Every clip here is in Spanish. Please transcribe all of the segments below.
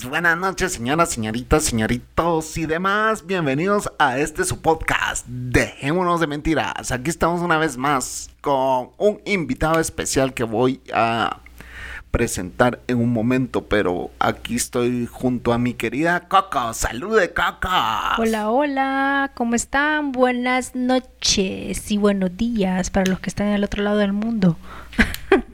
Buenas noches, señoras, señoritas, señoritos y demás. Bienvenidos a este su podcast. Dejémonos de mentiras. Aquí estamos una vez más con un invitado especial que voy a presentar en un momento, pero aquí estoy junto a mi querida Coco. Salude, Coco. Hola, hola, ¿cómo están? Buenas noches y buenos días para los que están en el otro lado del mundo.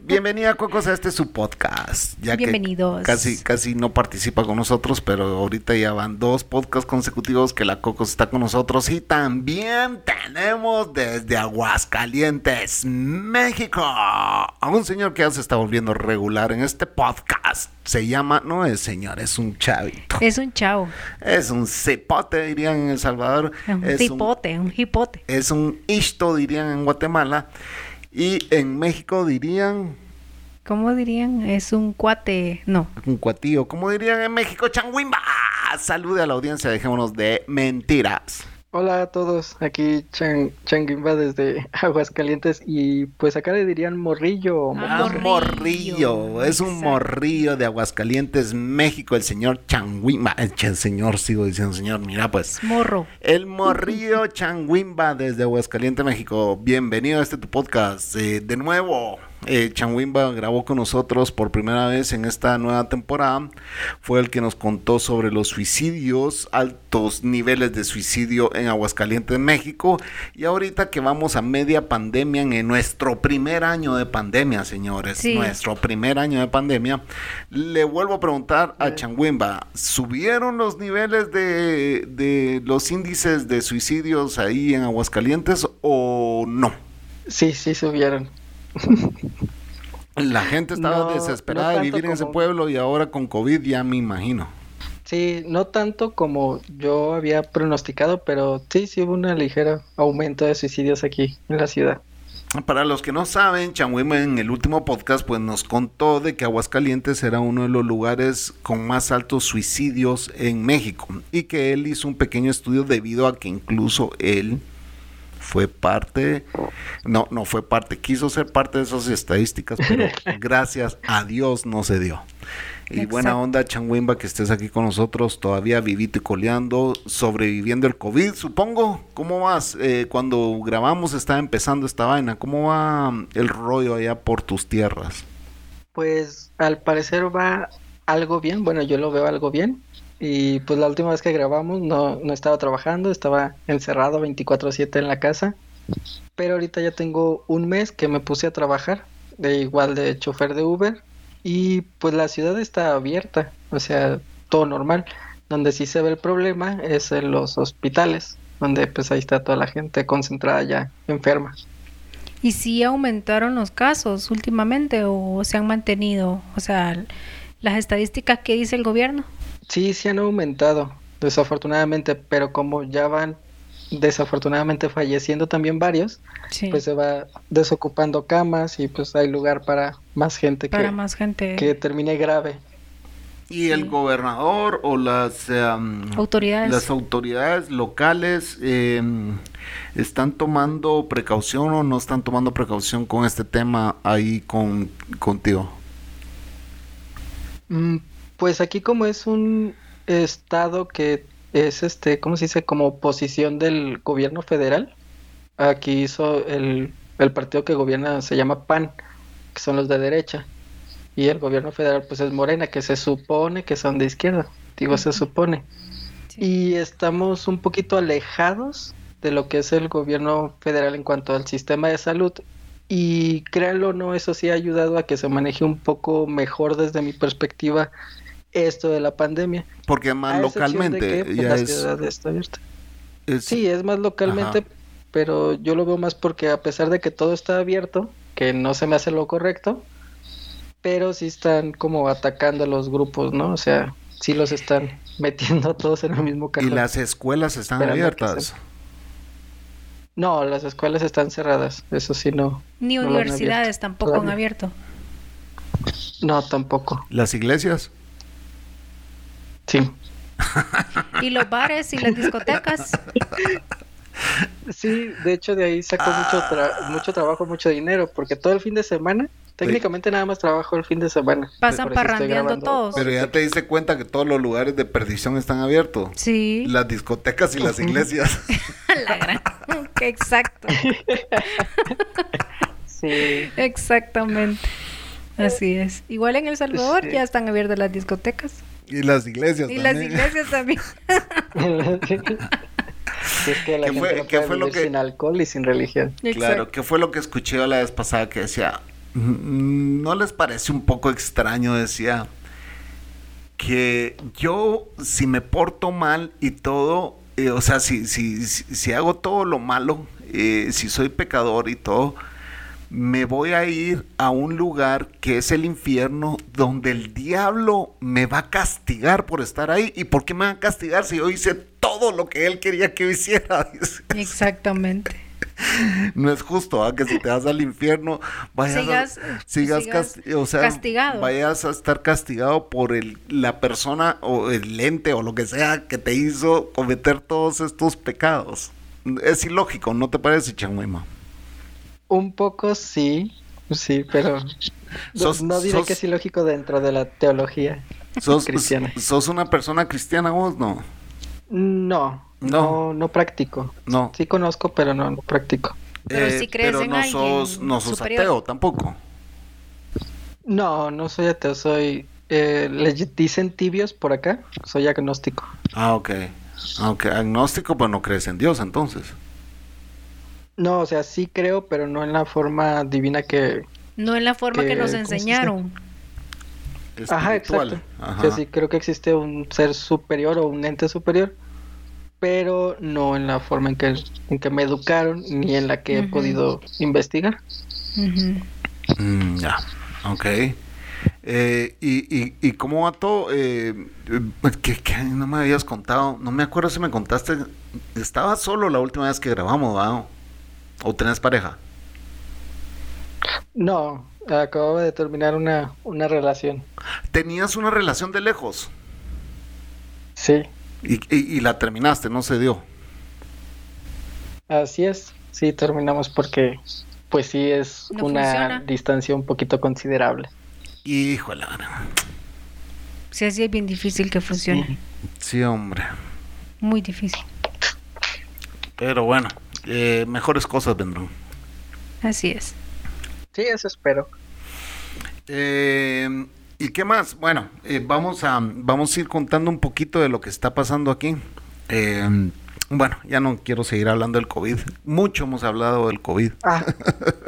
Bienvenida, Cocos, a este su podcast. Ya Bienvenidos. Que casi, casi no participa con nosotros, pero ahorita ya van dos podcasts consecutivos que la Cocos está con nosotros. Y también tenemos desde Aguascalientes, México, a un señor que ya se está volviendo regular en este podcast. Se llama, no es señor, es un chavito. Es un chavo. Es un cipote, dirían en El Salvador. Un es cipote, un, hipote. Es un isto, dirían en Guatemala. Y en México dirían... ¿Cómo dirían? Es un cuate, no. Un cuatío. ¿Cómo dirían en México? Changuimba. Salude a la audiencia, dejémonos de mentiras. Hola a todos, aquí Chan, Changuimba desde Aguascalientes y pues acá le dirían morrillo. Ah, mocoso. morrillo, es un Exacto. morrillo de Aguascalientes, México, el señor Changuimba. El ch- señor, sigo diciendo señor, mira pues. Morro. El morrillo Changuimba desde Aguascalientes, México. Bienvenido a este tu podcast. Eh, de nuevo, eh, Changuimba grabó con nosotros por primera vez en esta nueva temporada. Fue el que nos contó sobre los suicidios, altos niveles de suicidio en Aguascalientes, México. Y ahorita que vamos a media pandemia, en nuestro primer año de pandemia, señores. Sí. Nuestro primer año de pandemia. Le vuelvo a preguntar a Changuimba, ¿subieron los niveles de, de los índices de suicidios ahí en Aguascalientes o no? Sí, sí subieron. La gente estaba No, desesperada no de vivir en ese pueblo y ahora con COVID ya me imagino. Sí, no tanto como yo había pronosticado, pero sí, sí hubo un ligero aumento de suicidios aquí en la ciudad. Para los que no saben, Changuima en el último podcast pues nos contó de que Aguascalientes era uno de los lugares con más altos suicidios en México y que él hizo un pequeño estudio debido a que incluso él fue parte, no, no fue parte, quiso ser parte de esas estadísticas, pero gracias a Dios no se dio. Y buena onda, Changuimba, que estés aquí con nosotros, todavía vivito y coleando, sobreviviendo el COVID, supongo. ¿Cómo vas? Eh, cuando grabamos estaba empezando esta vaina. ¿Cómo va mm, el rollo allá por tus tierras? Pues al parecer va algo bien, bueno, yo lo veo algo bien. Y pues la última vez que grabamos no, no estaba trabajando, estaba encerrado 24/7 en la casa. Pero ahorita ya tengo un mes que me puse a trabajar, de igual de chofer de Uber. Y pues la ciudad está abierta, o sea, todo normal. Donde sí se ve el problema es en los hospitales, donde pues ahí está toda la gente concentrada ya enferma. ¿Y si aumentaron los casos últimamente o se han mantenido? O sea, las estadísticas que dice el gobierno. Sí, sí han aumentado, desafortunadamente, pero como ya van desafortunadamente falleciendo también varios, Sí. pues se va desocupando camas y pues hay lugar para más gente para que, más gente. que termine grave. ¿Y el Sí. gobernador o las, em, Autoridades. las autoridades locales em, están tomando precaución o no están tomando precaución con este tema ahí con, contigo? Mm, Pues aquí como es un estado que es este, ¿cómo se dice? Como oposición del gobierno federal. Aquí hizo el, el partido que gobierna se llama PAN, que son los de derecha. Y el gobierno federal pues es Morena, que se supone que son de izquierda. Digo, se supone. Sí. Y estamos un poquito alejados de lo que es el gobierno federal en cuanto al sistema de salud. Y créanlo o no, eso sí ha ayudado a que se maneje un poco mejor desde mi perspectiva esto de la pandemia. Porque más A excepción de localmente que, pues, ya la es, ciudad está abierta. es- Sí, es más localmente, Ajá. pero yo lo veo más porque a pesar de que todo está abierto, que no se me hace lo correcto, pero sí están como atacando a los grupos, ¿no? O sea, sí los están metiendo a todos en el mismo y cajón. las escuelas están abiertas. No, las escuelas están cerradas, eso sí no. Ni no universidades tampoco han abierto. No, tampoco. ¿Las iglesias? Sí. Y los bares y las discotecas. Sí, de hecho de ahí saco mucho, tra- mucho trabajo, mucho dinero, porque todo el fin de semana, técnicamente nada más trabajo el fin de semana. Pasan parrandeando todos. Pero ya te diste cuenta que todos los lugares de perdición están abiertos. Sí. Las discotecas y las iglesias. La gran- Exacto. Sí, Exactamente. Así es. Igual en El Salvador Sí. ya están abiertas las discotecas. Y las iglesias Y las también. iglesias también. Sí, es que la ¿Qué gente fue- no qué puede fue lo que- sin alcohol y sin religión. Claro, Exacto. ¿qué fue lo que escuché yo la vez pasada que decía? "Mm, ¿No les parece un poco extraño? Decía que yo, si me porto mal y todo, eh, o sea, si, si, si, si hago todo lo malo, eh, si soy pecador y todo, me voy a ir a un lugar que es el infierno, donde el diablo me va a castigar por estar ahí. ¿Y por qué me va a castigar si yo hice todo lo que él quería que yo hiciera? Exactamente. No es justo ¿ah? que si te vas al infierno vayas Sigas- a, sigas, sigas casti- o sea, castigado. vayas a estar castigado por el, la persona o el ente o lo que sea que te hizo cometer todos estos pecados. Es ilógico, ¿no te parece, Changuima? Un poco sí, sí, pero no- Sos- no diré sos- que es ilógico dentro de la teología. ¿Sos, Cristiana. ¿Sos una persona cristiana vos? No. No, No. no, no practico. No. Sí conozco, pero no, no practico. Pero sí crees pero en no alguien sos, no sos superior. ateo tampoco. No, no soy ateo, soy... Eh, le dicen tibios por acá, soy agnóstico. Ah, ok. Aunque agnóstico, pues no crees en Dios entonces. No, o sea, sí creo, pero no en la forma divina que... No en la forma que Que- nos enseñaron. Ajá, exacto. Ajá. Que sí creo que existe un ser superior o un ente superior, pero no en la forma en que, en que me educaron ni en la que he podido investigar. Mm, ya, ok. Eh, y, y, ¿Y cómo va todo? Eh, que, que no me habías contado, no me acuerdo si me contaste, estabas solo la última vez que grabamos, ¿va? ¿O tenés pareja? No, acababa de terminar una, una relación. Tenías una relación de lejos Sí, y, y- y la terminaste, no se dio. así es. Sí, terminamos porque, pues sí, es No una funciona. distancia un poquito considerable. Híjole, Sí, así es bien difícil que funcione. sí, hombre. Muy difícil. Pero bueno, eh, mejores cosas vendrán. Así es. Sí, eso espero. Eh, ¿Y qué más? Bueno, eh, vamos, a, vamos a ir contando un poquito de lo que está pasando aquí. Eh, bueno, ya no quiero seguir hablando del COVID. Mucho hemos hablado del COVID. Ah,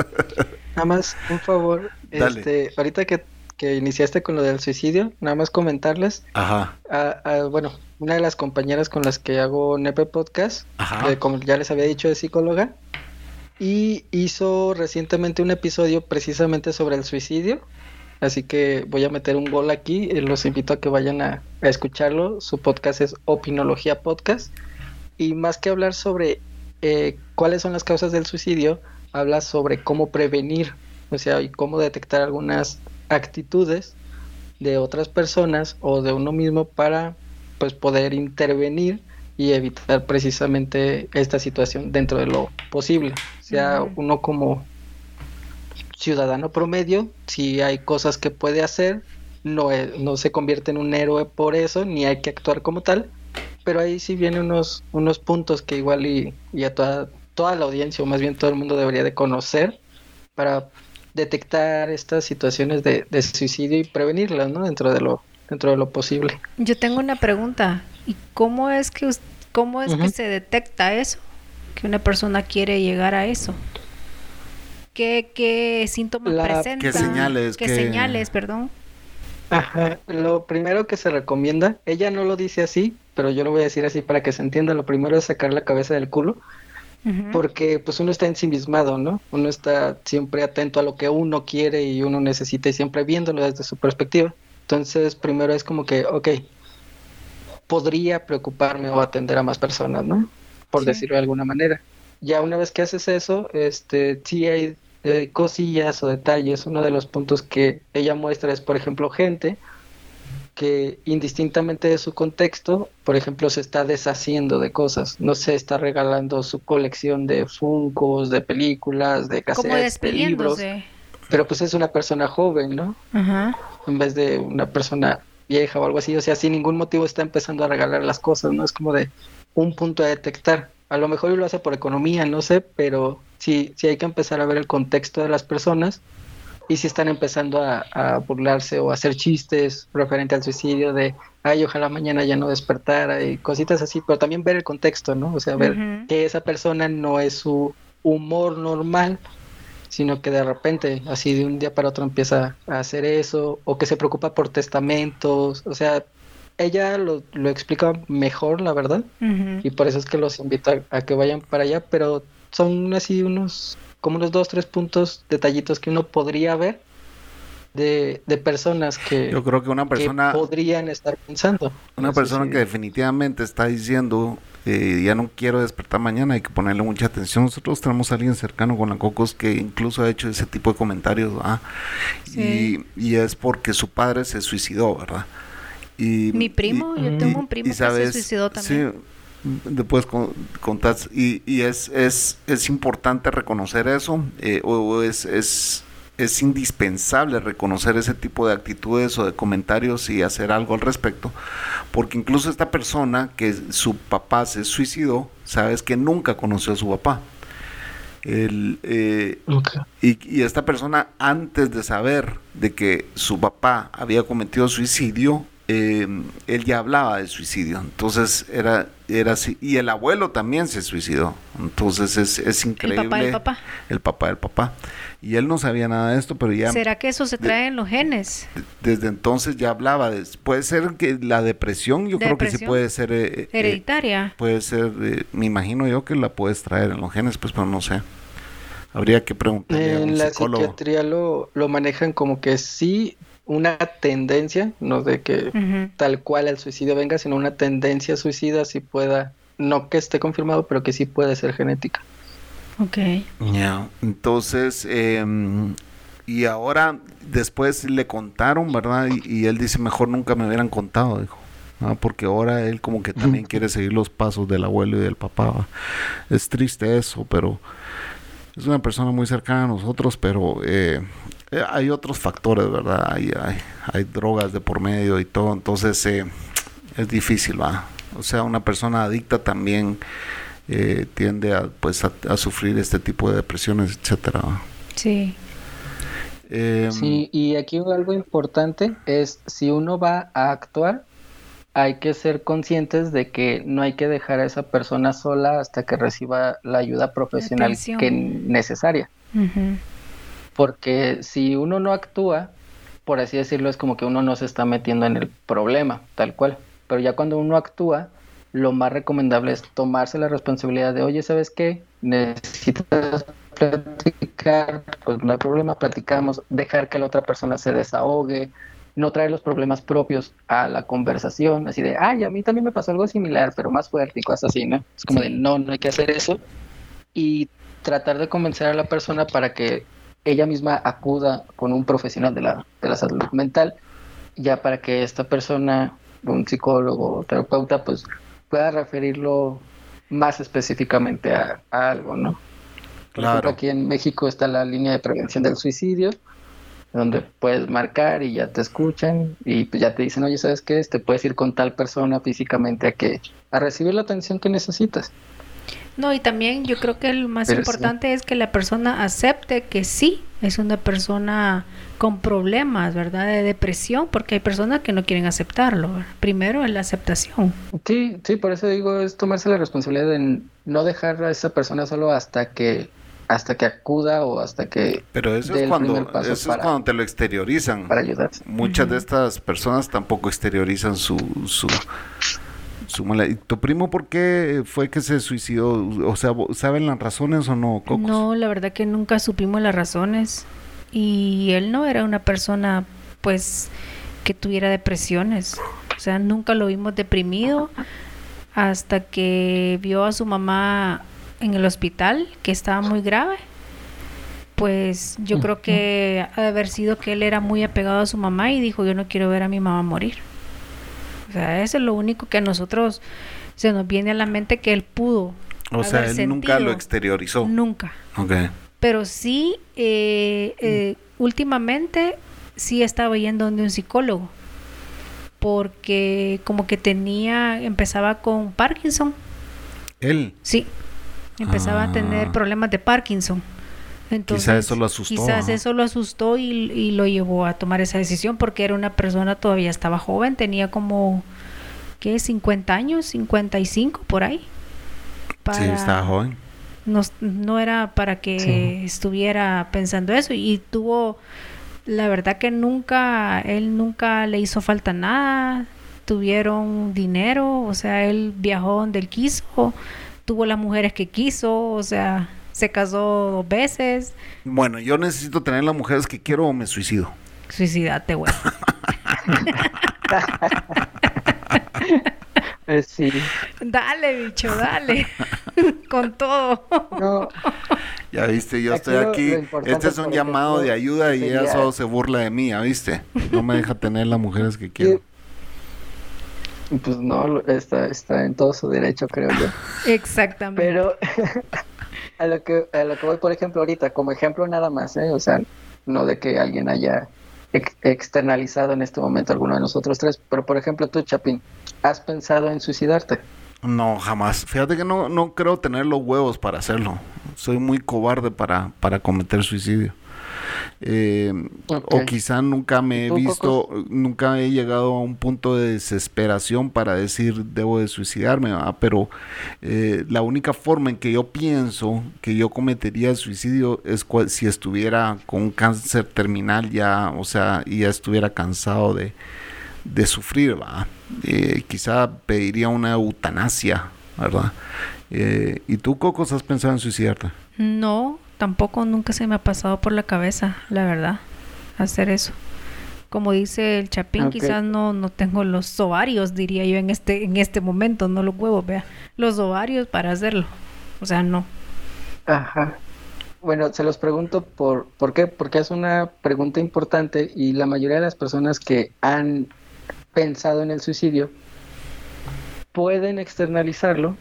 nada más, un favor. Dale. Este, ahorita que, que iniciaste con lo del suicidio, nada más comentarles. Ajá, a- a- bueno, una de las compañeras con las que hago Nepe Podcast, ajá. que como ya les había dicho, es psicóloga, y hizo recientemente un episodio precisamente sobre el suicidio. Así que voy a meter un gol aquí. los invito a que vayan a, a escucharlo. Su podcast es Opinología Podcast. Y más que hablar sobre eh, cuáles son las causas del suicidio, habla sobre cómo prevenir, o sea, y cómo detectar algunas actitudes de otras personas o de uno mismo para pues poder intervenir y evitar precisamente esta situación dentro de lo posible. O sea, uno como ciudadano promedio, si hay cosas que puede hacer, no, no se convierte en un héroe por eso, ni hay que actuar como tal, pero ahí sí vienen unos, unos puntos que igual y, y a toda, toda la audiencia, o más bien todo el mundo debería de conocer para detectar estas situaciones de, de suicidio y prevenirlas, ¿no? Dentro de lo, dentro de lo posible. Yo tengo una pregunta. ¿Y cómo es que cómo es que se detecta eso? Que una persona quiere llegar a eso. ¿Qué, qué síntomas La- presenta? ¿Qué señales? ¿Qué ¿Qué- señales, perdón? Ajá. Lo primero que se recomienda, ella no lo dice así, pero yo lo voy a decir así para que se entienda. Lo primero es sacar la cabeza del culo, Porque pues uno está ensimismado, ¿no? Uno está siempre atento a lo que uno quiere y uno necesita y siempre viéndolo desde su perspectiva. Entonces, primero es como que, ok, podría preocuparme o atender a más personas, ¿no? Por Sí. decirlo de alguna manera. ya una vez que haces eso, este, sí hay eh, cosillas o detalles. Uno de los puntos que ella muestra es, por ejemplo, gente que indistintamente de su contexto, por ejemplo, se está deshaciendo de cosas. No se está regalando su colección de funcos, de películas, de cassettes, de libros. Pero pues es una persona joven, ¿no? Ajá. En vez de una persona vieja o algo así. O sea, sin ningún motivo está empezando a regalar las cosas, ¿no? Es como de un punto a detectar. A lo mejor lo hace por economía, no sé, pero sí, sí hay que empezar a ver el contexto de las personas y si están empezando a, burlarse o a hacer chistes referente al suicidio de, ay, ojalá mañana ya no despertara y cositas así, pero también ver el contexto, ¿no? O sea, ver que esa persona no es su humor normal, sino que de repente, así de un día para otro empieza a hacer eso, o que se preocupa por testamentos, o sea, ella lo, lo explica mejor, la verdad, y por eso es que los invito a que vayan para allá, pero son así unos como unos dos, tres puntos, detallitos que uno podría ver de, de personas que, Yo creo que, una persona, podrían estar pensando. Una persona que definitivamente está diciendo, eh, ya no quiero despertar mañana, hay que ponerle mucha atención. Nosotros tenemos a alguien cercano con la Cocos que incluso ha hecho ese tipo de comentarios, y, y, es porque su padre se suicidó, ¿verdad? Y, Mi primo, yo tengo un primo que se suicidó también. Sí, después contar y, y es, es, es importante reconocer eso eh, o, es, es, es indispensable reconocer ese tipo de actitudes o de comentarios y hacer algo al respecto porque incluso esta persona que su papá se suicidó sabes que nunca conoció a su papá. El, eh, y, y, esta persona antes de saber de que su papá había cometido suicidio eh, él ya hablaba de suicidio, entonces era, era así, y el abuelo también se suicidó, entonces es, es increíble. El papá del papá. El papá del papá. Y él no sabía nada de esto, pero ya... ¿Será que eso se trae en los genes? desde entonces ya hablaba, de, puede ser que la depresión, yo creo que sí puede ser... Eh, eh, Hereditaria. puede ser, me imagino yo que la puedes traer en los genes, pues, pero no sé. Habría que preguntarle en la psiquiatría lo, lo manejan como que sí una tendencia, no de que tal cual el suicidio venga, sino una tendencia suicida si pueda, no que esté confirmado, pero que sí puede ser genética. Ok. Ya, entonces, em, y ahora después le contaron, ¿verdad? Y, él dice, mejor nunca me hubieran contado, dijo. porque ahora él como que también quiere seguir los pasos del abuelo y del papá. Es triste eso, pero es una persona muy cercana a nosotros, pero eh, eh, hay otros factores, ¿verdad? Hay, hay, drogas de por medio y todo, entonces eh, es difícil, ¿va? O sea, una persona adicta también eh, tiende a, pues, a, sufrir este tipo de depresiones, etcétera. Sí. Em, sí, y aquí algo importante es si uno va a actuar, hay que ser conscientes de que no hay que dejar a esa persona sola hasta que reciba la ayuda profesional que necesaria porque si uno no actúa, por así decirlo, es como que uno no se está metiendo en el problema, tal cual. Pero ya cuando uno actúa, lo más recomendable es tomarse la responsabilidad de, oye, ¿sabes qué? Necesitas platicar, pues no hay problema, platicamos, dejar que la otra persona se desahogue, no traer los problemas propios a la conversación, así de, ay, a mí también me pasó algo similar, pero más fuerte y cosas así, ¿no? Es como de, no, no hay que hacer eso. Y tratar de convencer a la persona para que ella misma acuda con un profesional de la, de la salud mental, ya para que esta persona, un psicólogo o terapeuta, pues pueda referirlo más específicamente a, algo, ¿no? claro. aquí en México está la línea de prevención del suicidio, donde puedes marcar y ya te escuchan y pues ya te dicen, oye, ¿sabes qué? Te puedes ir con tal persona físicamente a que a recibir la atención que necesitas. No, y también yo creo que lo más importante es que la persona acepte que sí es una persona con problemas, ¿verdad? De depresión, porque hay personas que no quieren aceptarlo. Primero es la aceptación. Sí, sí, por eso digo, es tomarse la responsabilidad de no dejar a esa persona solo hasta que hasta que acuda o hasta que pero eso es cuando eso es cuando te lo exteriorizan para ayudar muchas de estas personas tampoco exteriorizan su, su ¿Y tu primo por qué fue que se suicidó? O sea, ¿saben las razones o no, No, la verdad que nunca supimos las razones. Y él no era una persona, pues, que tuviera depresiones. O sea, nunca lo vimos deprimido hasta que vio a su mamá en el hospital, que estaba muy grave, pues yo creo que ha de haber sido que él era muy apegado a su mamá y dijo, yo no quiero ver a mi mamá morir. O sea, eso es lo único que a nosotros se nos viene a la mente que él pudo. O sea, él nunca lo exteriorizó. Nunca. Ok. Pero sí, eh, eh, últimamente sí estaba yendo donde un psicólogo. Porque como que tenía, empezaba con Parkinson. ¿Él? Sí. Empezaba a tener Ah. problemas de Parkinson. Entonces, Quizás eso lo asustó, Quizás ¿no? eso lo asustó y, y lo llevó a tomar esa decisión porque era una persona todavía estaba joven, tenía como, ¿qué? 50 años, 55 por ahí. Sí, estaba joven. no, no era para que Sí. estuviera pensando eso y tuvo la verdad que nunca él nunca le hizo falta nada tuvieron dinero o sea él viajó donde él quiso tuvo las mujeres que quiso o sea se casó dos veces Bueno, yo necesito tener las mujeres que quiero o me suicido. suicidate güey Eh, sí. dale bicho dale con todo No, Ya viste, yo Aquí estoy aquí. Este es un llamado de ayuda y ella solo se burla de mí, ¿ya viste? No me deja tener las mujeres que quiero. pues no, está, está en todo su derecho, creo yo. exactamente Pero a lo que a lo que voy, por ejemplo, ahorita, como ejemplo nada más, ¿eh? o sea, no de que alguien haya ex- externalizado en este momento alguno de nosotros tres, pero por ejemplo tú, Chapín, ¿has pensado en suicidarte? No, jamás. Fíjate que no, no creo tener los huevos para hacerlo. Soy muy cobarde para, para cometer suicidio. Eh. O quizá nunca me he ¿Tú, visto, nunca he llegado a un punto de desesperación para decir debo de suicidarme, ¿verdad? pero eh, la única forma en que yo pienso que yo cometería suicidio es si estuviera con un cáncer terminal ya, o sea, y ya estuviera cansado de, de sufrir, ¿va? Eh, quizá pediría una eutanasia, ¿verdad? Eh, ¿Y tú, Cocos, has pensado en suicidarte? No, tampoco nunca se me ha pasado por la cabeza, la verdad, hacer eso. Como dice el Chapín, quizás no, no tengo los ovarios, diría yo en este, en este momento, no los huevos, vea. Los ovarios para hacerlo. O sea, no. Ajá. Bueno, se los pregunto por, ¿por qué? Porque es una pregunta importante y la mayoría de las personas que han pensado en el suicidio pueden externalizarlo,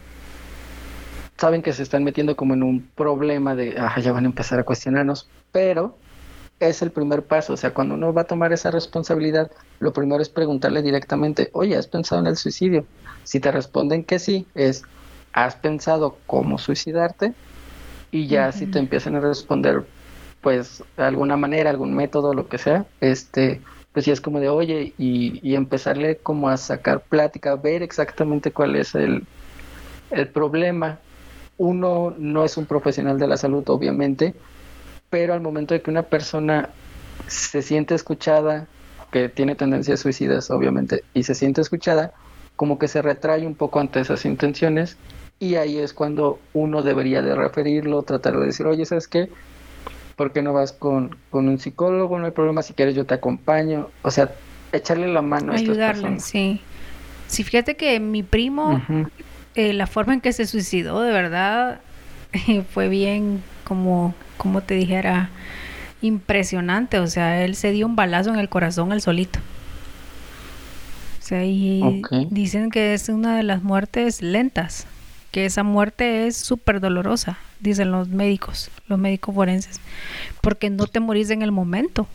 saben que se están metiendo como en un problema de, ah, ya van a empezar a cuestionarnos, pero es el primer paso, o sea, cuando uno va a tomar esa responsabilidad, lo primero es preguntarle directamente, oye, ¿has pensado en el suicidio? Si te responden que sí, es, ¿has pensado cómo suicidarte? Y ya si te empiezan a responder, pues, de alguna manera, algún método, lo que sea, este, pues sí es como de, oye, y, y empezarle como a sacar plática, ver exactamente cuál es el, el problema. Uno no es un profesional de la salud, obviamente, pero al momento de que una persona se siente escuchada, que tiene tendencias suicidas, obviamente, y se siente escuchada, como que se retrae un poco ante esas intenciones y ahí es cuando uno debería de referirlo, tratar de decir, oye, ¿sabes qué? ¿Por qué no vas con, con un psicólogo? No hay problema, si quieres yo te acompaño. O sea, echarle la mano a estas Ayudarle, personas. sí. Sí, fíjate que mi primo. Eh, la forma en que se suicidó, de verdad, fue bien, como, como te dijera, impresionante. O sea, él se dio un balazo en el corazón él solito. O sea, y dicen que es una de las muertes lentas, que esa muerte es súper dolorosa, dicen los médicos, los médicos forenses, porque no te morís en el momento.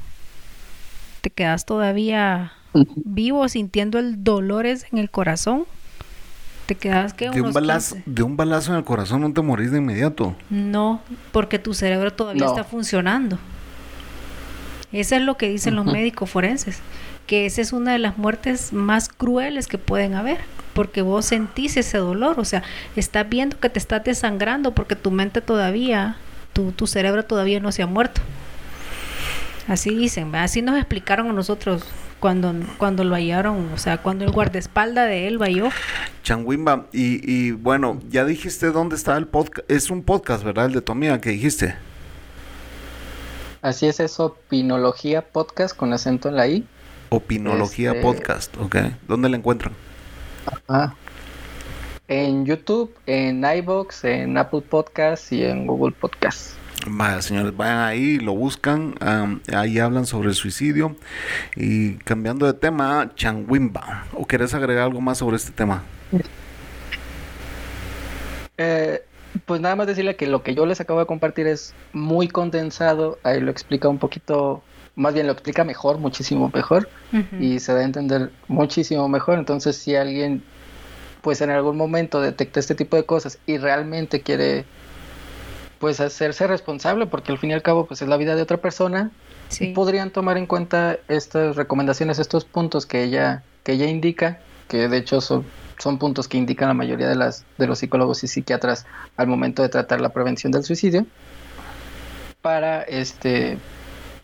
Te quedas todavía vivo sintiendo el dolor en el corazón. Te quedas que De un, balazo, de un balazo en el corazón no te morís de inmediato. No, porque tu cerebro todavía No. está funcionando. Eso es lo que dicen los médicos forenses, que esa es una de las muertes más crueles que pueden haber, porque vos sentís ese dolor, o sea, estás viendo que te estás desangrando porque tu mente todavía, tu, tu cerebro todavía no se ha muerto. Así dicen, ¿va? así nos explicaron a nosotros cuando, cuando lo hallaron, o sea, cuando el guardaespaldas de él vayó. Changuimba, y, y bueno, ya dijiste dónde está el podcast. Es un podcast, ¿verdad? El de tu amiga que dijiste. Así es eso, Pinología Podcast con acento en la I. Opinología Este- Podcast, ¿ok? ¿Dónde la encuentran? Ah. en YouTube, en iBox, en Apple Podcasts y en Google Podcasts. Vaya, señores, vayan ahí, lo buscan, ahí hablan sobre el suicidio. Y cambiando de tema, Changuimba, ¿o querés agregar algo más sobre este tema? Eh, pues nada más decirle que lo que yo les acabo de compartir es muy condensado, ahí lo explica un poquito, más bien lo explica mejor, muchísimo mejor, y se da a entender muchísimo mejor. Entonces, si alguien, pues en algún momento detecta este tipo de cosas y realmente quiere pues hacerse responsable porque al fin y al cabo pues es la vida de otra persona podrían tomar en cuenta estas recomendaciones estos puntos que ella que ella indica que de hecho son, son puntos que indican la mayoría de las de los psicólogos y psiquiatras al momento de tratar la prevención del suicidio para este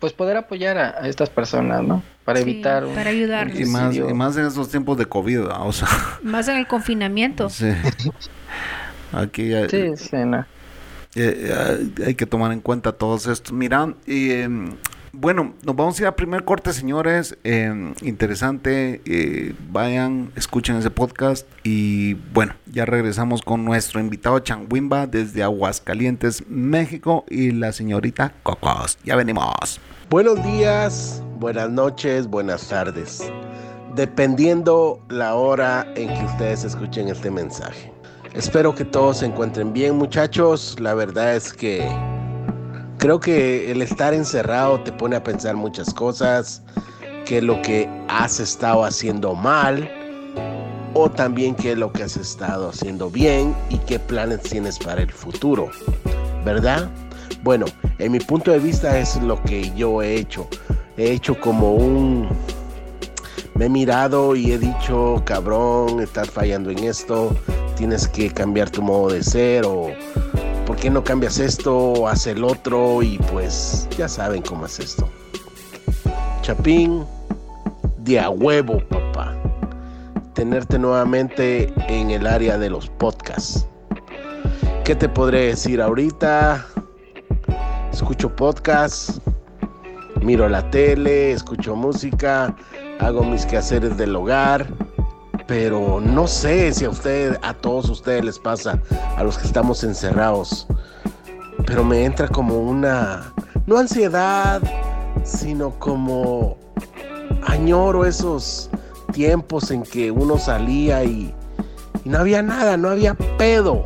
pues poder apoyar a, estas personas, ¿no? Para evitar un, para ayudarlos. Y más, y más en estos tiempos de COVID, o sea. Más en el confinamiento. Sí. Aquí sí, sí, no. Eh, hay que tomar en cuenta todos estos. Mira, em, bueno, nos vamos a ir a primer corte, señores. Em, interesante. Eh, vayan, escuchen ese podcast. Y bueno, ya regresamos con nuestro invitado Changuimba desde Aguascalientes, México. Y la señorita Cocos. Ya venimos. Buenos días, buenas noches, buenas tardes. Dependiendo la hora en que ustedes escuchen este mensaje. Espero que todos se encuentren bien muchachos. La verdad es que creo que el estar encerrado te pone a pensar muchas cosas, que lo que has estado haciendo mal o también qué es lo que has estado haciendo bien y qué planes tienes para el futuro, ¿verdad? Bueno, en mi punto de vista es lo que yo he hecho. He hecho como un... Me he mirado y he dicho, cabrón, estás fallando en esto, tienes que cambiar tu modo de ser o por qué no cambias esto hace el otro y pues ya saben cómo es esto. Chapín, de a huevo, papá. Tenerte nuevamente en el área de los podcasts. ¿Qué te podré decir ahorita? Escucho podcasts, miro la tele, escucho música, hago mis quehaceres del hogar pero no sé si a usted, a todos ustedes les pasa, a los que estamos encerrados, pero me entra como una, no ansiedad, sino como añoro esos tiempos en que uno salía y, y no había nada, no había pedo.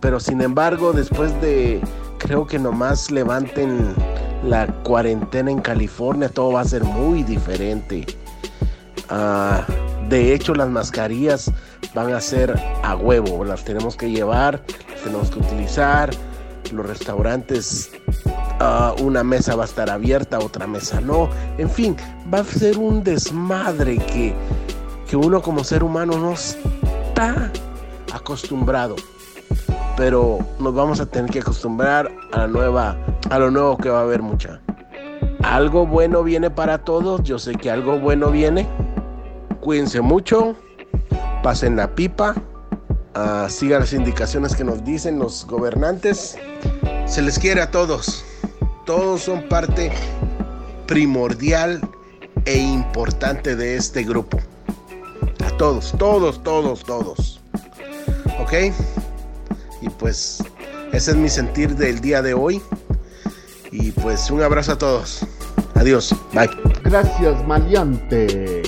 Pero sin embargo, después de, creo que nomás levanten la cuarentena en California, todo va a ser muy diferente. Ah, de hecho, las mascarillas van a ser a huevo, las tenemos que llevar, las tenemos que utilizar. Los restaurantes, ah, una mesa va a estar abierta, otra mesa no. En fin, va a ser un desmadre que, que uno como ser humano no está acostumbrado. Pero nos vamos a tener que acostumbrar a la nueva, a lo nuevo que va a haber mucha. Algo bueno viene para todos, yo sé que algo bueno viene Cuídense mucho, pasen la pipa, uh, sigan las indicaciones que nos dicen los gobernantes. Se les quiere a todos. Todos son parte primordial e importante de este grupo. A todos, todos, todos, todos. ¿Ok? Y pues ese es mi sentir del día de hoy. Y pues un abrazo a todos. Adiós. Bye. Gracias, maleante.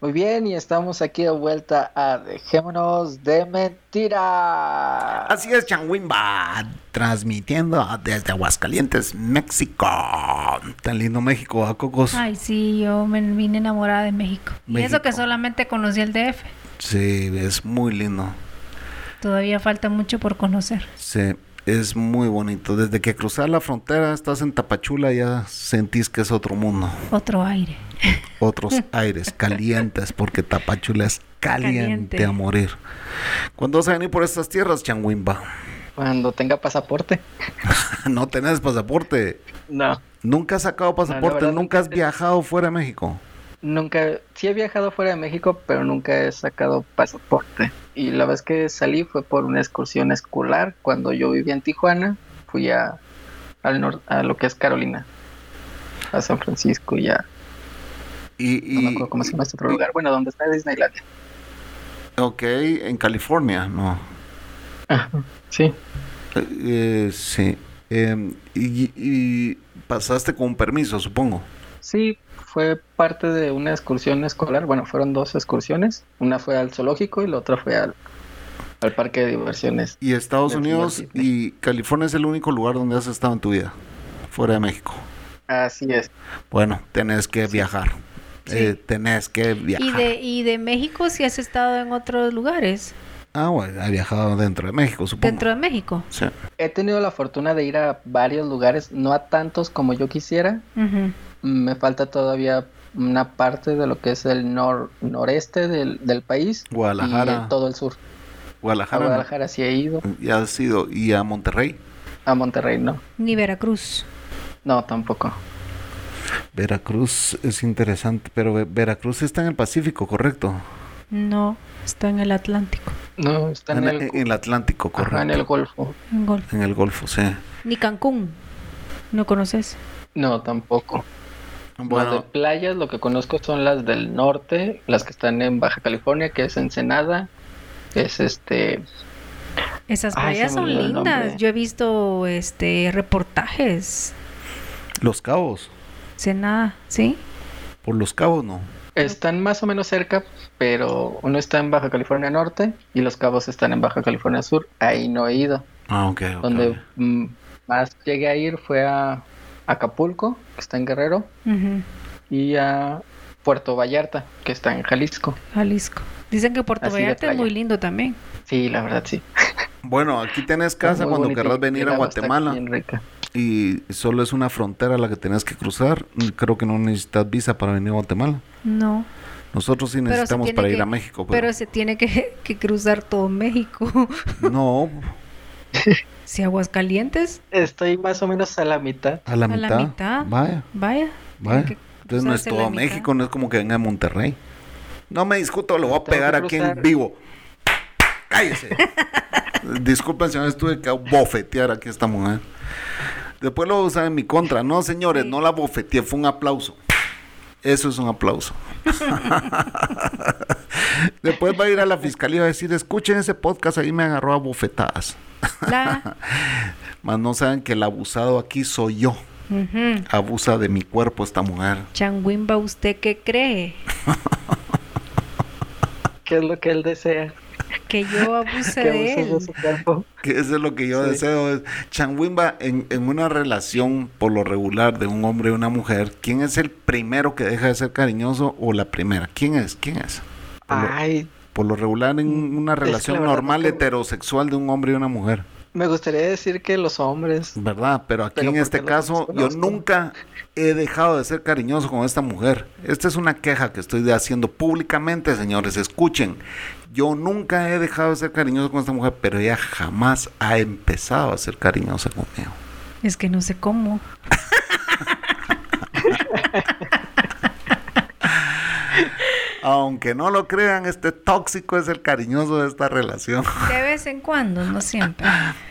Muy bien, y estamos aquí de vuelta a Dejémonos de Mentira. Así es, Changuimba, transmitiendo desde Aguascalientes, México. Tan lindo México, ¿a Cocos? Ay, sí, yo me vine enamorada de México. Y eso que solamente conocí el DF. Sí, es muy lindo. Todavía falta mucho por conocer. Sí, es muy bonito. Desde que cruzas la frontera, estás en Tapachula, ya sentís que es otro mundo. Otro aire. Otros aires calientes, porque Tapachula es caliente, a morir. ¿Cuándo vas a venir por estas tierras, Changuimba? Cuando tenga pasaporte. no tenés pasaporte. No. ¿Nunca has sacado pasaporte? ¿Nunca has viajado fuera de México? Nunca, sí he viajado fuera de México, pero nunca he sacado pasaporte. Y la vez que salí fue por una excursión escolar. Cuando yo vivía en Tijuana, fui a, al a lo que es Carolina, a San Francisco y No me acuerdo cómo se llama este otro lugar. Bueno, donde está Disneylandia. Ok, en California, no. Ajá, sí. Eh, sí. Em, y, y pasaste con un permiso, supongo. Sí, fue parte de una excursión escolar. Bueno, fueron dos excursiones. Una fue al zoológico y la otra fue al, al parque de diversiones. Y Estados Unidos y California es el único lugar donde has estado en tu vida, fuera de México. Así es. Bueno, tenés que viajar. Sí. Eh, tenés que viajar. ¿Y de, ¿Y de México si has estado en otros lugares? Ah, bueno, ha viajado dentro de México, supongo. Dentro de México. Sí. He tenido la fortuna de ir a varios lugares, no a tantos como yo quisiera. Ujú. Me falta todavía una parte de lo que es el nor noreste del, del país Guadalajara. y todo el sur. A Guadalajara. ¿no? Guadalajara sí he ido, Ya has ido. Y a Monterrey. a Monterrey no. Ni Veracruz. No, tampoco. Veracruz es interesante, pero Ve- Veracruz está en el Pacífico, correcto. No, está en el Atlántico. No, está en, en, el, en el Atlántico, correcto. ajá, en el Golfo. En Golfo. En el Golfo, sí. Ni Cancún. ¿No conoces? No, tampoco. Las de playas, lo que conozco son las del norte, las que están en Baja California, que es Ensenada, es este, Esas Ay, playas son lindas. Yo he visto este reportajes. Los Cabos. Sé nada, ¿sí? Por Los Cabos, no. están más o menos cerca, pero uno está en Baja California Norte y los cabos están en Baja California Sur. Ahí no he ido. Ah, ok. ok. Donde mm, más llegué a ir fue a Acapulco, que está en Guerrero, y a Puerto Vallarta, que está en Jalisco. Jalisco. Dicen que Puerto Así Vallarta es muy lindo también. Sí, la verdad sí. Bueno, aquí tenés casa cuando bonito querrás venir a Guatemala. rica. Y solo es una frontera la que tenés que cruzar. Creo que no necesitas visa para venir a Guatemala. No. Nosotros sí necesitamos para ir a México. Pero Pero, se tiene que, que cruzar todo México. no, si Aguascalientes, Estoy más o menos a la mitad. a la A la mitad. mitad. Vaya, vaya. vaya. que Entonces no es todo mitad. México, no es como que venga a Monterrey. No me discuto, lo voy a pegar aquí en vivo. Cállese. Disculpen, señores, tuve que bofetear aquí a esta mujer. Después lo voy a usar en mi contra. No, señores, Sí. no la bofeteé, fue un aplauso. Eso es un aplauso. Después va a ir a la fiscalía y va a decir, escuchen ese podcast, ahí me agarró a bofetadas. La. Más no saben que el abusado aquí soy yo. Abusa de mi cuerpo esta mujer. Changuimba, ¿usted qué cree? ¿Qué es lo que él desea? Que yo abuse Que de él. su cuerpo. Que eso es lo que yo Sí. deseo. Es, Changuimba, en, en una relación por lo regular de un hombre y una mujer, ¿quién es el primero que deja de ser cariñoso o la primera? ¿Quién es? ¿Quién es? Por lo, Ay, por lo regular en una que relación normal no- heterosexual de un hombre y una mujer, me gustaría decir que los hombres. ¿verdad? Pero aquí Pero en este caso yo nunca he dejado de ser cariñoso con esta mujer. Esta es una queja que estoy haciendo públicamente, señores. Escuchen, yo nunca he dejado de ser cariñoso con esta mujer, pero ella jamás ha empezado a ser cariñosa conmigo. Es que no sé cómo. Aunque no lo crean, este tóxico es el cariñoso de esta relación. De vez en cuando, no siempre.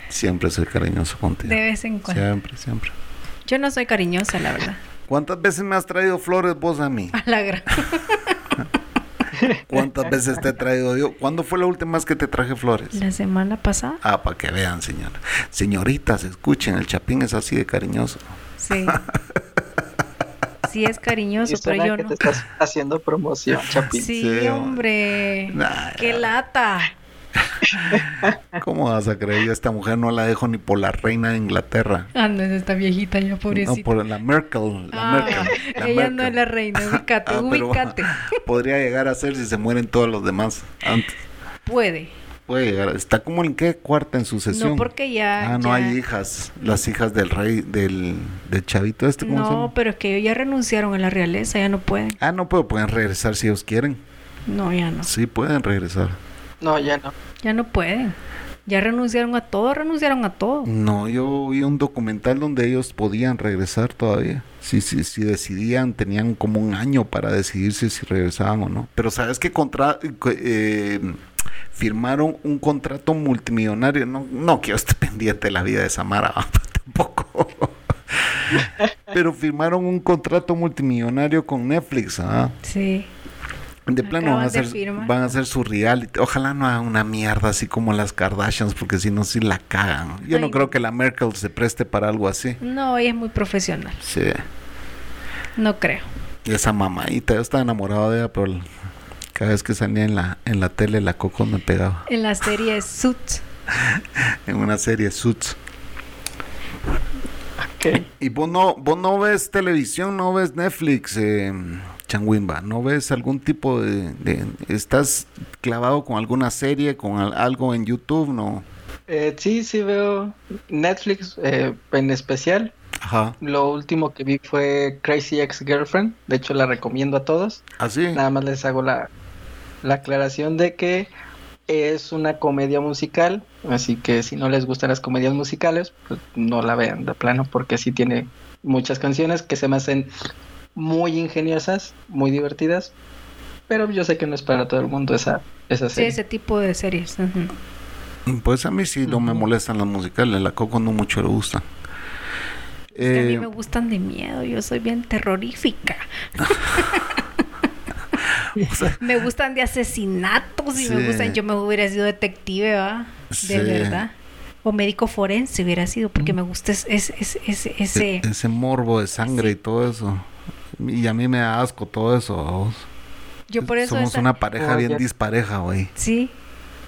Siempre soy cariñoso contigo. De vez en cuando. Siempre, siempre. Yo no soy cariñosa, la verdad. ¿Cuántas veces me has traído flores vos a mí? A la gran. ¿Cuántas veces te he traído yo? ¿Cuándo fue la última vez que te traje flores? La semana pasada, Ah, para que vean, señora. Señoritas, escuchen, el chapín es así de cariñoso. sí. Sí es cariñoso, Y pero yo que no. te estás haciendo promoción, Chapín. Sí, Sí, hombre. Nah, Qué lata. ¿Cómo vas a creer? Yo a esta mujer no la dejo ni por la reina de Inglaterra. Anda, esta viejita ya, No, pobrecita. por la Merkel. La Ah, Merkel. la ella no es la reina, ubícate, Ah, pero ubícate. podría llegar a ser si se mueren todos los demás antes. Puede. Puede llegar. Está como en qué cuarta en sucesión. No, porque ya. Ah, no ya- hay hijas. Las hijas del rey, del, del chavito este, ¿cómo se No, pero es que ellos ya renunciaron a la realeza, ya no pueden. Ah, no, pero pueden regresar si ellos quieren. No, ya no. Sí, pueden regresar. No, ya no. Ya no pueden. Ya renunciaron a todo, renunciaron a todo. No, yo vi un documental donde ellos podían regresar todavía. Si, si, si decidían, tenían como un año para decidirse si regresaban o no. Pero sabes que contra, eh, firmaron un contrato multimillonario. No, no quiero estar pendiente de la vida de Samara, tampoco. Pero firmaron un contrato multimillonario con Netflix, ¿ah? Sí. De plano van a, hacer, van a hacer su reality. Ojalá no haga una mierda así como las Kardashians, porque si no, sí la cagan. Yo no creo que la Merkel se preste para algo así. No, ella es muy profesional. Sí. No creo. Y esa mamadita, yo estaba enamorado de ella, pero cada vez que salía en la, en la tele, la Coco me pegaba. En la serie Suits. en una serie Suits. Y vos no, vos no ves televisión, no ves Netflix, eh, Changuimba, no ves algún tipo de, ¿Estás clavado con alguna serie, con algo en YouTube, no? Eh, sí, sí veo Netflix eh, en especial. Ajá. Lo último que vi fue Crazy Ex Girlfriend. De hecho, la recomiendo a todos. ¿Ah, Nada más les hago la, la aclaración de que es una comedia musical, así que si no les gustan las comedias musicales, pues no la vean de plano, porque sí tiene muchas canciones que se me hacen muy ingeniosas, muy divertidas, pero yo sé que no es para todo el mundo esa, esa serie. Sí, ese tipo de series. Pues a mí sí no me molestan las musicales, la Coco no mucho le gusta. a mí eh, me gustan de miedo, yo soy bien terrorífica. me gustan de asesinatos y me gustan. Yo me hubiera sido detective, ¿va? De verdad. O médico forense hubiera sido, porque me gusta ese, ese, ese, e, ese, morbo de sangre y todo eso. Y a mí me da asco todo eso. Yo por eso. Somos una pareja bien dispareja, güey. Sí,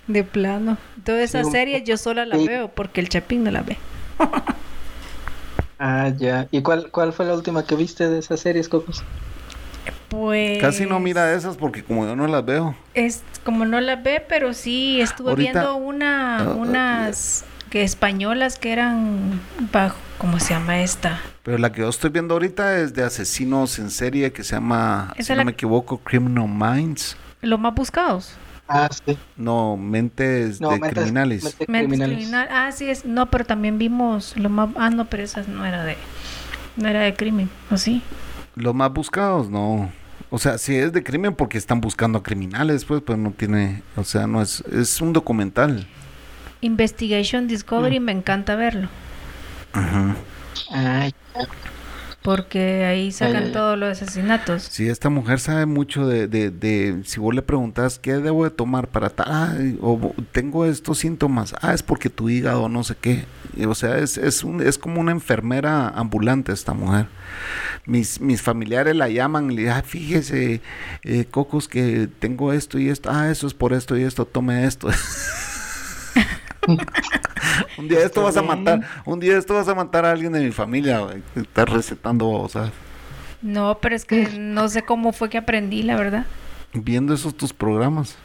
de plano. Toda esa serie yo sola la veo porque el Chapín no la ve. ah, ya. ¿Y cuál, cuál fue la última que viste de esas series, Cocos? Pues. Casi no mira esas porque como yo no las veo. Es como no las ve, pero sí estuve viendo una, ah, unas que españolas que eran bajo, ¿cómo se llama esta? Pero la que yo estoy viendo ahorita es de asesinos en serie que se llama, si no me equivoco, Criminal Minds. Los más buscados. Ah, sí. No, mentes de criminales. criminales. Ah, sí es. No, pero también vimos lo más. Ah, no, pero esa no era de. No era de crimen, ¿o sí? Los más buscados, no. O sea, si es de crimen porque están buscando a criminales, pues, pues no tiene, o sea, no es, es un documental. Investigation Discovery, mm. me encanta verlo. Ajá. Ay, porque ahí sacan todos los asesinatos. Sí, esta mujer sabe mucho de, de, de, si vos le preguntas qué debo de tomar para tal, o tengo estos síntomas, ah, es porque tu hígado no sé qué. O sea, es, es, un, es como una enfermera ambulante esta mujer. Mis, mis familiares la llaman y le dicen, ah, fíjese, eh, Cocos, que tengo esto y esto, ah, eso es por esto y esto, tome esto. un día esto vas a matar, un día esto vas a matar a alguien de mi familia, Estás recetando, o sea. No, pero es que no sé cómo fue que aprendí, la verdad. Viendo esos tus programas.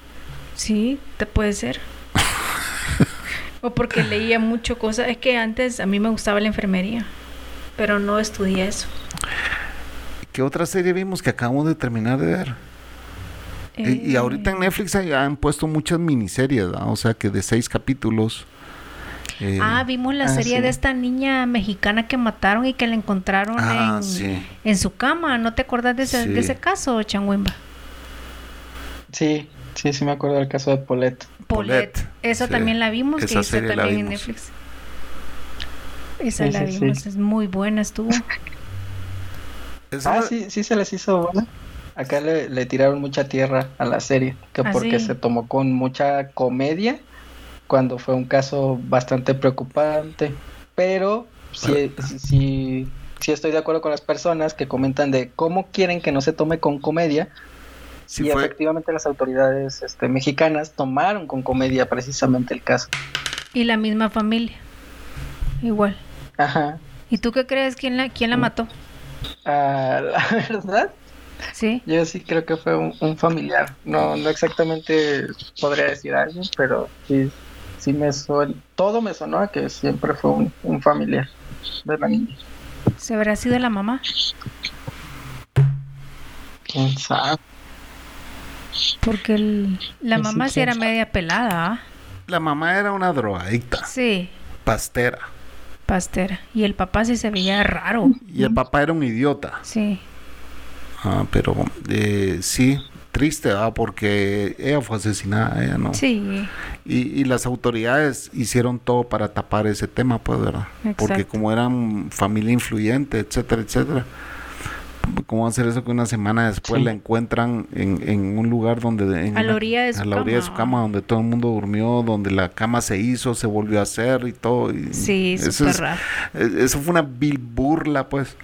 Sí, te puede ser. o porque leía mucho cosas. Es que antes a mí me gustaba la enfermería, pero no estudié eso. ¿Qué otra serie vimos que acabamos de terminar de ver? Y, ahorita en Netflix han puesto muchas miniseries, o sea que de seis capítulos. Eh, ah, vimos la ah, serie de esta niña mexicana que mataron y que la encontraron ah, en, su cama. ¿No te acuerdas de ese, de ese caso, Changuimba? Sí, sí, sí me acuerdo del caso de Paulette. Paulette. Esa también la vimos, que está también en Netflix. Esa la vimos, es muy buena, estuvo. ah, sí, sí se les hizo buena. Acá le, tiraron mucha tierra a la serie, que ¿Ah, porque se tomó con mucha comedia, cuando fue un caso bastante preocupante. Pero sí, sí, sí, estoy de acuerdo con las personas que comentan de cómo quieren que no se tome con comedia. y efectivamente las autoridades este, mexicanas tomaron con comedia precisamente el caso. Y la misma familia. Igual. Ajá. ¿Y tú qué crees? ¿Quién la, quién la mm. mató? Ah, la verdad, Sí. Yo sí creo que fue un, familiar. No, no exactamente podría decir alguien, pero sí, sí me suena. Todo me sonó a que siempre fue un, familiar de la niña. ¿Se habrá sido la mamá? ¿Quién sabe? Porque la mamá sí era media pelada. ¿ah? La mamá era una drogadicta. Sí. Pastera. Pastera. Y el papá sí se veía raro. Y el papá era un idiota. Sí. Ah, pero eh, sí, triste, porque ella fue asesinada, ella no. Sí. Y, las autoridades hicieron todo para tapar ese tema, pues, ¿verdad? Porque como eran familia influyente, etcétera, etcétera, ¿Cómo va a ser eso que una semana después la encuentran en, un lugar donde... En a la orilla de su a la orilla de su cama, donde todo el mundo durmió, donde la cama se hizo, se volvió a hacer y todo. sí, súper raro. Eso fue una vil burla, pues.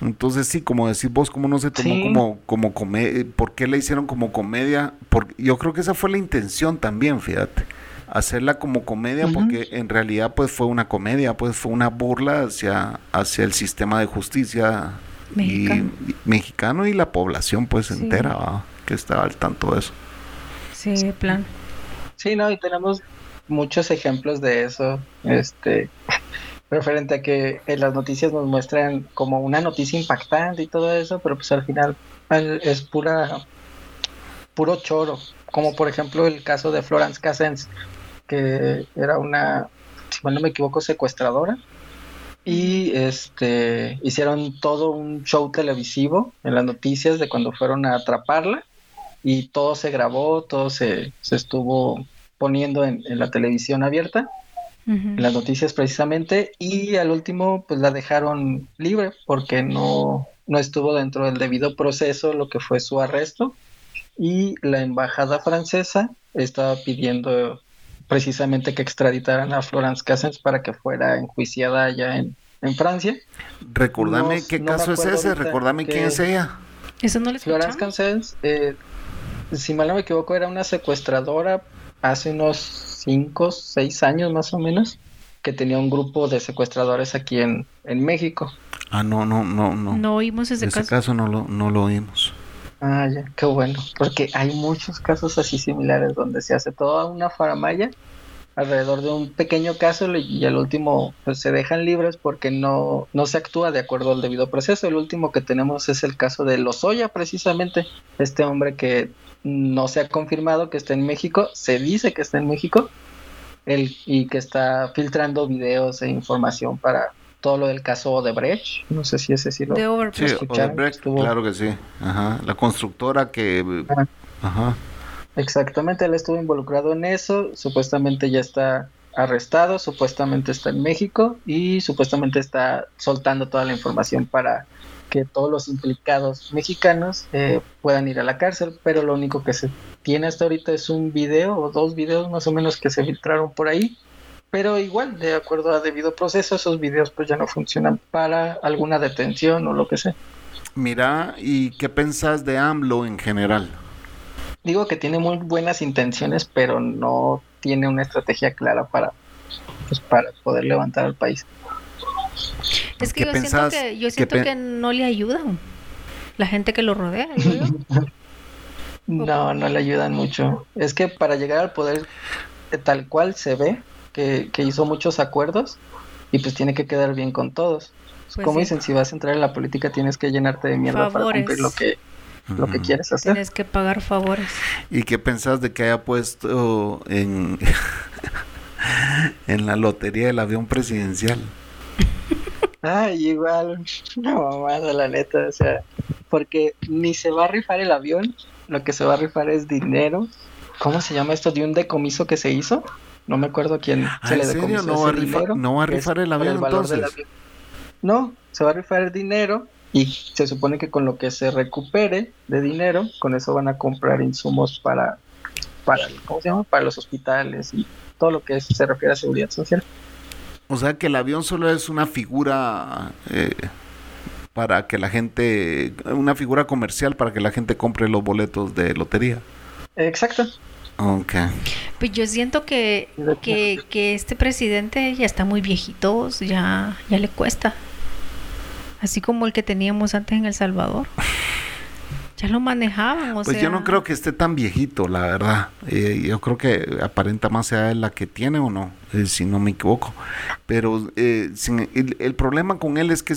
Entonces sí, como decís vos, como no se tomó como, como comedia, ¿por qué la hicieron como comedia? Porque yo creo que esa fue la intención también, fíjate. Hacerla como comedia porque en realidad pues fue una comedia, pues fue una burla hacia, hacia el sistema de justicia mexicano y, mexicano. y la población pues entera que estaba al tanto de eso. Sí, de plan. Sí, no, y tenemos muchos ejemplos de eso, este, referente a que en las noticias nos muestran como una noticia impactante y todo eso, pero pues al final es pura, puro choro, como por ejemplo el caso de Florence Cassens, que era una, si mal no me equivoco, secuestradora. Y este hicieron todo un show televisivo en las noticias de cuando fueron a atraparla. Y todo se grabó, todo se, estuvo poniendo en, la televisión abierta, en las noticias precisamente. Y al último, pues la dejaron libre porque no, no estuvo dentro del debido proceso lo que fue su arresto. Y la embajada francesa estaba pidiendo precisamente que extraditaran a Florence Cassens para que fuera enjuiciada allá en, Francia. Recordame qué caso es ese, recordame quién es ella. Eso no le Florence Cassens, eh, si mal no me equivoco, era una secuestradora hace unos 5, 6 años más o menos, que tenía un grupo de secuestradores aquí en, en México. Ah, no, no, no, no. No oímos ese, ese caso. no lo, no lo oímos. Ah, ya, qué bueno, porque hay muchos casos así similares donde se hace toda una faramaya alrededor de un pequeño caso y al último pues se dejan libres porque no, no se actúa de acuerdo al debido proceso. El último que tenemos es el caso de Lozoya, precisamente, este hombre que no se ha confirmado que está en México, se dice que está en México, el, y que está filtrando videos e información para todo lo del caso Odebrecht. No sé si ese sí lo, de sí, Odebrecht, claro que sí. Ajá. La constructora que... Ajá. Exactamente, él estuvo involucrado en eso. Supuestamente ya está arrestado, supuestamente está en México y supuestamente está soltando toda la información para que todos los implicados mexicanos eh, puedan ir a la cárcel, pero lo único que se tiene hasta ahorita es un video o dos videos más o menos que se filtraron por ahí pero igual, de acuerdo a debido proceso, esos videos pues ya no funcionan para alguna detención o lo que sea. Mira, ¿y qué pensás de AMLO en general? Digo que tiene muy buenas intenciones, pero no tiene una estrategia clara para, pues, para poder levantar al país. Es que yo siento, que, yo siento que no le ayudan la gente que lo rodea. no, no le ayudan mucho. Es que para llegar al poder eh, tal cual se ve, que, hizo muchos acuerdos y pues tiene que quedar bien con todos. Pues Como dicen, si vas a entrar en la política tienes que llenarte de mierda para cumplir lo que, lo que quieres hacer. Tienes que pagar favores. ¿Y qué pensás de que haya puesto en, en la lotería del avión presidencial? Ah, igual, una mamada la neta, o sea, porque ni se va a rifar el avión, lo que se va a rifar es dinero. ¿Cómo se llama esto? De un decomiso que se hizo no me acuerdo quién ah, se le serio? ¿No va, a rifar, ¿No va a rifar el avión entonces? No, se va a rifar el dinero y se supone que con lo que se recupere de dinero, con eso van a comprar insumos para, para ¿cómo se llama? Para los hospitales y todo lo que se refiere a seguridad social. O sea que el avión solo es una figura eh, para que la gente, una figura comercial para que la gente compre los boletos de lotería. Exacto. Ok. Pues yo siento que, que, este presidente ya está muy viejito, ya, ya le cuesta. Así como el que teníamos antes en El Salvador. Ya lo manejaban, o pues yo no creo que esté tan viejito, la verdad. Eh, yo creo que aparenta más sea la que tiene o no, eh, si no me equivoco. Pero eh, el, problema con él es que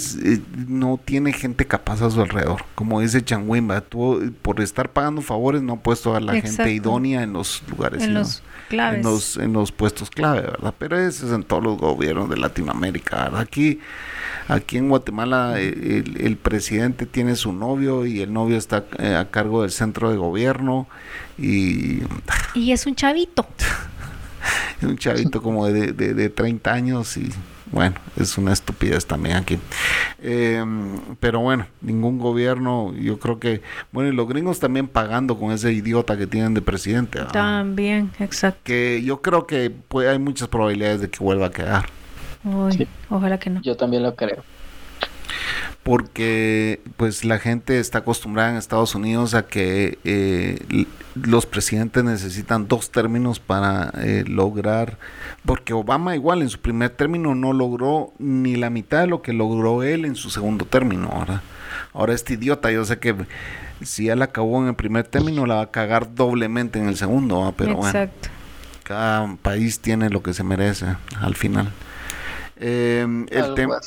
no tiene gente capaz a su alrededor. Como dice Changuimba, tú por estar pagando favores no ha puesto a la gente idónea en los lugares. En los claves. En los, en los puestos clave, ¿verdad? Pero eso es en todos los gobiernos de Latinoamérica, ¿verdad? Aquí Aquí en Guatemala eh, el, presidente tiene su novio y el novio está eh, a cargo del centro de gobierno y... Y es un chavito. es un chavito como de, de, 30 años y bueno, es una estupidez también aquí. Em, pero bueno, ningún gobierno, yo creo que, bueno, y los gringos también pagando con ese idiota que tienen de presidente. También, exacto. Que yo creo que pues, hay muchas probabilidades de que vuelva a quedar. Ojalá que no. Yo también lo creo. Porque pues la gente está acostumbrada en Estados Unidos a que eh, los presidentes necesitan dos términos para eh, lograr, porque Obama igual en su primer término no logró ni la mitad de lo que logró él en su segundo término, ahora Ahora este idiota, yo sé que si él acabó en el primer término la va a cagar doblemente en el segundo, pero bueno, cada país tiene lo que se merece al final. Eh, el tema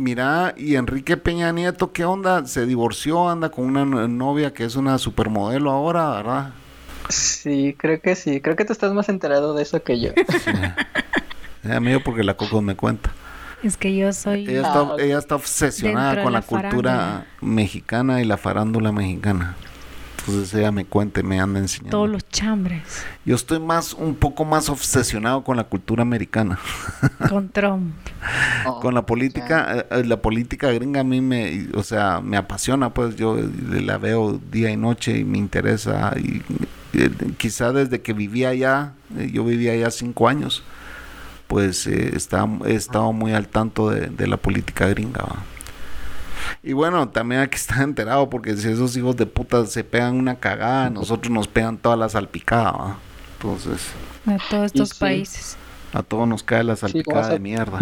mira, y Enrique Peña Nieto, ¿qué onda? Se divorció, anda con una novia que es una supermodelo ahora, ¿verdad? Sí, creo que sí. Creo que tú estás más enterado de eso que yo. Sí. Amigo, porque la Coco me cuenta. Es que yo soy... Ella está, ah, ella está obsesionada con la, cultura mexicana y la farándula mexicana. Entonces ella me cuenta y me anda enseñando. Todos los chambres. Yo estoy más, un poco más obsesionado con la cultura americana. Con Trump. con la política, eh, eh, la política gringa a mí me, o sea, me apasiona, pues yo la veo día y noche y me interesa. Y, eh, quizá desde que vivía allá, yo vivía allá cinco años, pues he estado muy al tanto de, la política gringa. Y bueno, también hay que estar enterado porque si esos hijos de puta se pegan una cagada, nosotros nos pegan todas las salpicadas. Entonces... A todos estos países. A todos nos cae la salpicada de mierda.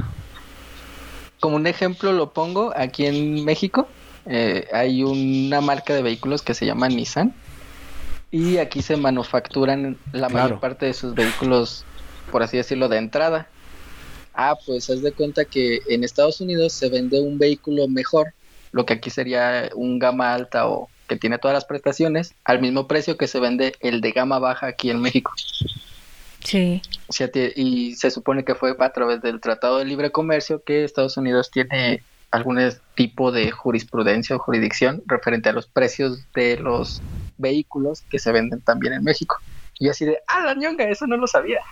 Como un ejemplo lo pongo, aquí en México eh, hay una marca de vehículos que se llama Nissan y aquí se manufacturan la mayor parte de sus vehículos, por así decirlo, de entrada. Ah, pues haz de cuenta que en Estados Unidos se vende un vehículo mejor lo que aquí sería un gama alta o que tiene todas las prestaciones, al mismo precio que se vende el de gama baja aquí en México. Sí. Y se supone que fue a través del Tratado de Libre Comercio que Estados Unidos tiene algún tipo de jurisprudencia o jurisdicción referente a los precios de los vehículos que se venden también en México. Y así de, ah, la ñonga, eso no lo sabía.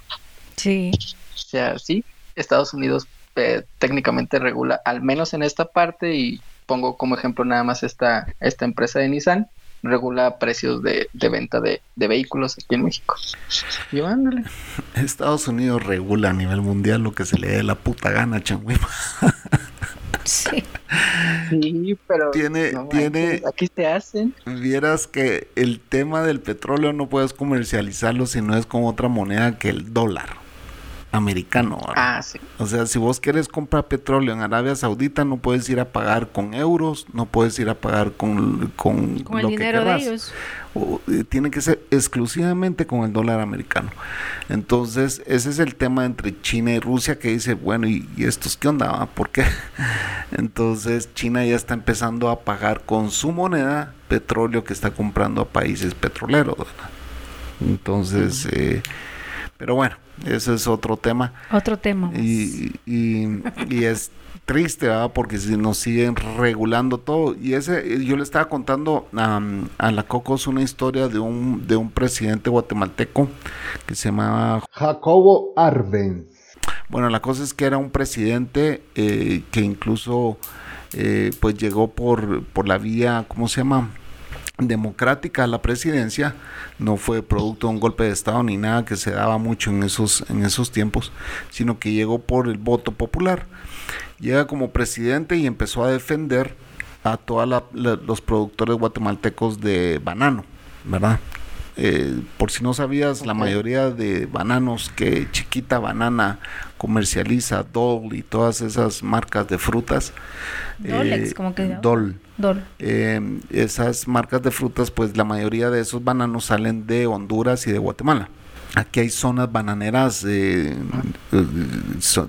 Sí. O sea, sí, Estados Unidos eh, técnicamente regula, al menos en esta parte, y pongo como ejemplo nada más esta, esta empresa de Nissan, regula precios de, venta de, vehículos aquí en México. Y ándale. Estados Unidos regula a nivel mundial lo que se le dé la puta gana, changüima. Sí. Sí, pero tiene, tiene, aquí se hacen. Vieras que el tema del petróleo no puedes comercializarlo si no es con otra moneda que el dólar americano. Ah, sí. O sea, si vos querés comprar petróleo en Arabia Saudita, no puedes ir a pagar con euros, no puedes ir a pagar con, con, el dinero de ellos. Eh, tiene que ser exclusivamente con el dólar americano. Entonces, ese es el tema entre China y Rusia que dice, bueno, ¿y, estos qué onda? ¿Por qué? Entonces, China ya está empezando a pagar con su moneda petróleo que está comprando a países petroleros. Entonces, eh, pero bueno, ese es otro tema. Otro tema. Y, y, es triste, ¿verdad? Porque si nos siguen regulando todo. Y ese, yo le estaba contando a la Cocos una historia de un, de un presidente guatemalteco que se llamaba Jacobo Arbenz. Bueno, la cosa es que era un presidente eh, que incluso eh, pues llegó por, por la vía, ¿cómo se llama? Democrática a la presidencia, no fue producto de un golpe de Estado ni nada que se daba mucho en esos, en esos tiempos, sino que llegó por el voto popular. Llega como presidente y empezó a defender a todos los productores guatemaltecos de banano, ¿verdad? Eh, por si no sabías, la mayoría de bananos que Chiquita Banana comercializa, Dol y todas esas marcas de frutas. Dolex, como que Dol. Eh, esas marcas de frutas, pues la mayoría de esos bananos salen de Honduras y de Guatemala. Aquí hay zonas bananeras, eh,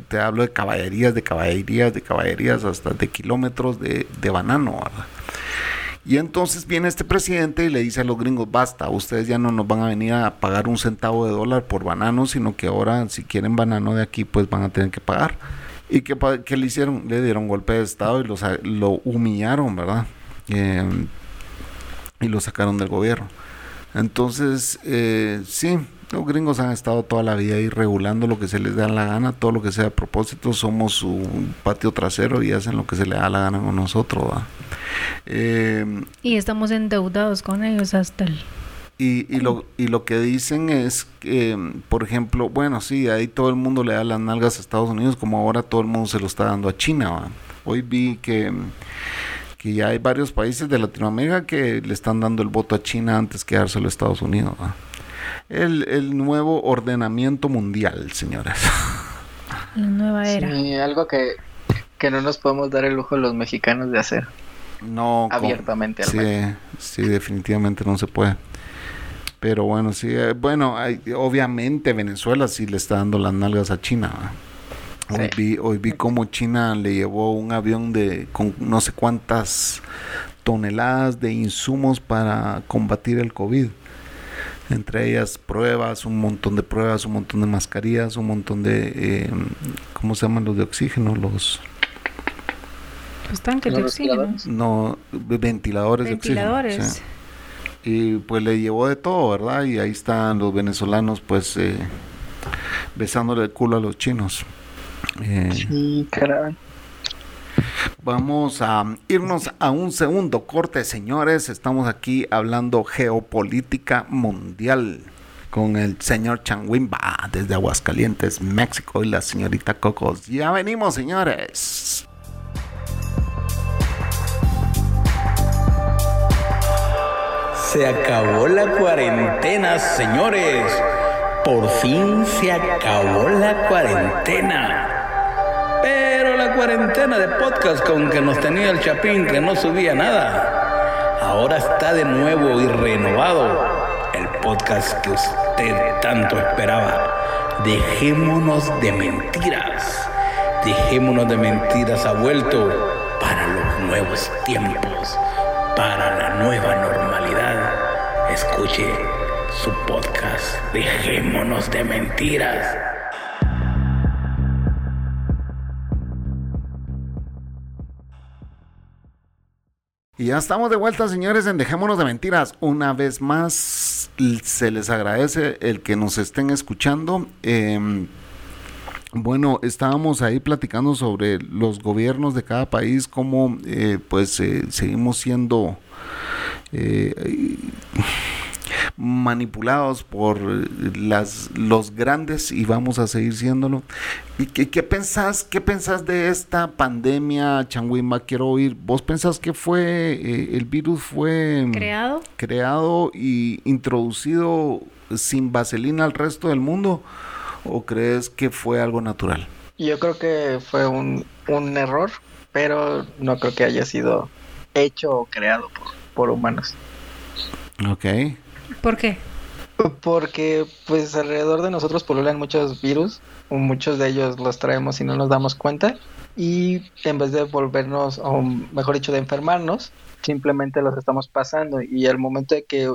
te hablo de caballerías, de caballerías, de caballerías, hasta de kilómetros de, de banano. Y entonces viene este presidente y le dice a los gringos, basta, ustedes ya no nos van a venir a pagar un centavo de dólar por banano, sino que ahora si quieren banano de aquí, pues van a tener que pagar. ¿Y qué, qué le hicieron? Le dieron golpe de Estado y los, lo humillaron, ¿verdad? Em, y lo sacaron del gobierno. Entonces, eh, sí, Los gringos han estado toda la vida ahí regulando lo que se les da la gana, todo lo que sea a propósito. Somos su patio trasero y hacen lo que se les da la gana con nosotros. Eh, y estamos endeudados con ellos hasta el y, y, lo, y lo que dicen es que, por ejemplo, bueno, sí, ahí todo el mundo le da las nalgas a Estados Unidos, como ahora todo el mundo se lo está dando a China. Hoy vi que, que ya hay varios países de Latinoamérica que le están dando el voto a China antes que dárselo a Estados Unidos. El, el nuevo ordenamiento mundial, señores. La nueva era. Sí, algo que, que no nos podemos dar el lujo los mexicanos de hacer. No, abiertamente. sí, sí, definitivamente no se puede. Pero bueno, sí, eh, bueno, hay, obviamente Venezuela sí le está dando las nalgas a China. Hoy, vi, hoy vi cómo China le llevó un avión de con no sé cuántas toneladas de insumos para combatir el COVID. Entre ellas pruebas, un montón de pruebas, un montón de mascarillas, un montón de, eh, ¿cómo se llaman los de oxígeno? Los... Los tanques de oxígeno. No, ventiladores, de oxígeno y pues le llevó de todo, ¿verdad? Y ahí están los venezolanos pues eh, besándole el culo a los chinos. Eh, sí, caray. Vamos a irnos a un segundo corte, señores. Estamos aquí hablando geopolítica mundial con el señor Changuimba desde Aguascalientes, México y la señorita Cocos. Ya venimos, señores. Se acabó la cuarentena, señores. Por fin se acabó la cuarentena. Pero la cuarentena de podcast con que nos tenía el Chapín que no subía nada. Ahora está de nuevo y renovado el podcast que usted tanto esperaba. Dejémonos de mentiras. Dejémonos de mentiras ha vuelto para los nuevos tiempos, para la nueva normalidad escuche su podcast Dejémonos de Mentiras. Y ya estamos de vuelta, señores, en Dejémonos de Mentiras. Una vez más, se les agradece el que nos estén escuchando. Em, bueno, estábamos ahí platicando sobre los gobiernos de cada país, cómo eh, pues eh, seguimos siendo eh, manipulados por las, los grandes y vamos a seguir siéndolo. ¿Y qué, qué pensás, qué pensás de esta pandemia, Changuima? Quiero oír, ¿vos pensás que fue, eh, el virus fue creado? creado y introducido sin vaselina al resto del mundo? ¿O crees que fue algo natural? Yo creo que fue un, un error, pero no creo que haya sido hecho o creado por, por humanos. Ok. ¿Por qué? Porque pues alrededor de nosotros pululan muchos virus, muchos de ellos los traemos y no nos damos cuenta y en vez de volvernos, o mejor dicho, de enfermarnos, simplemente los estamos pasando y al momento de que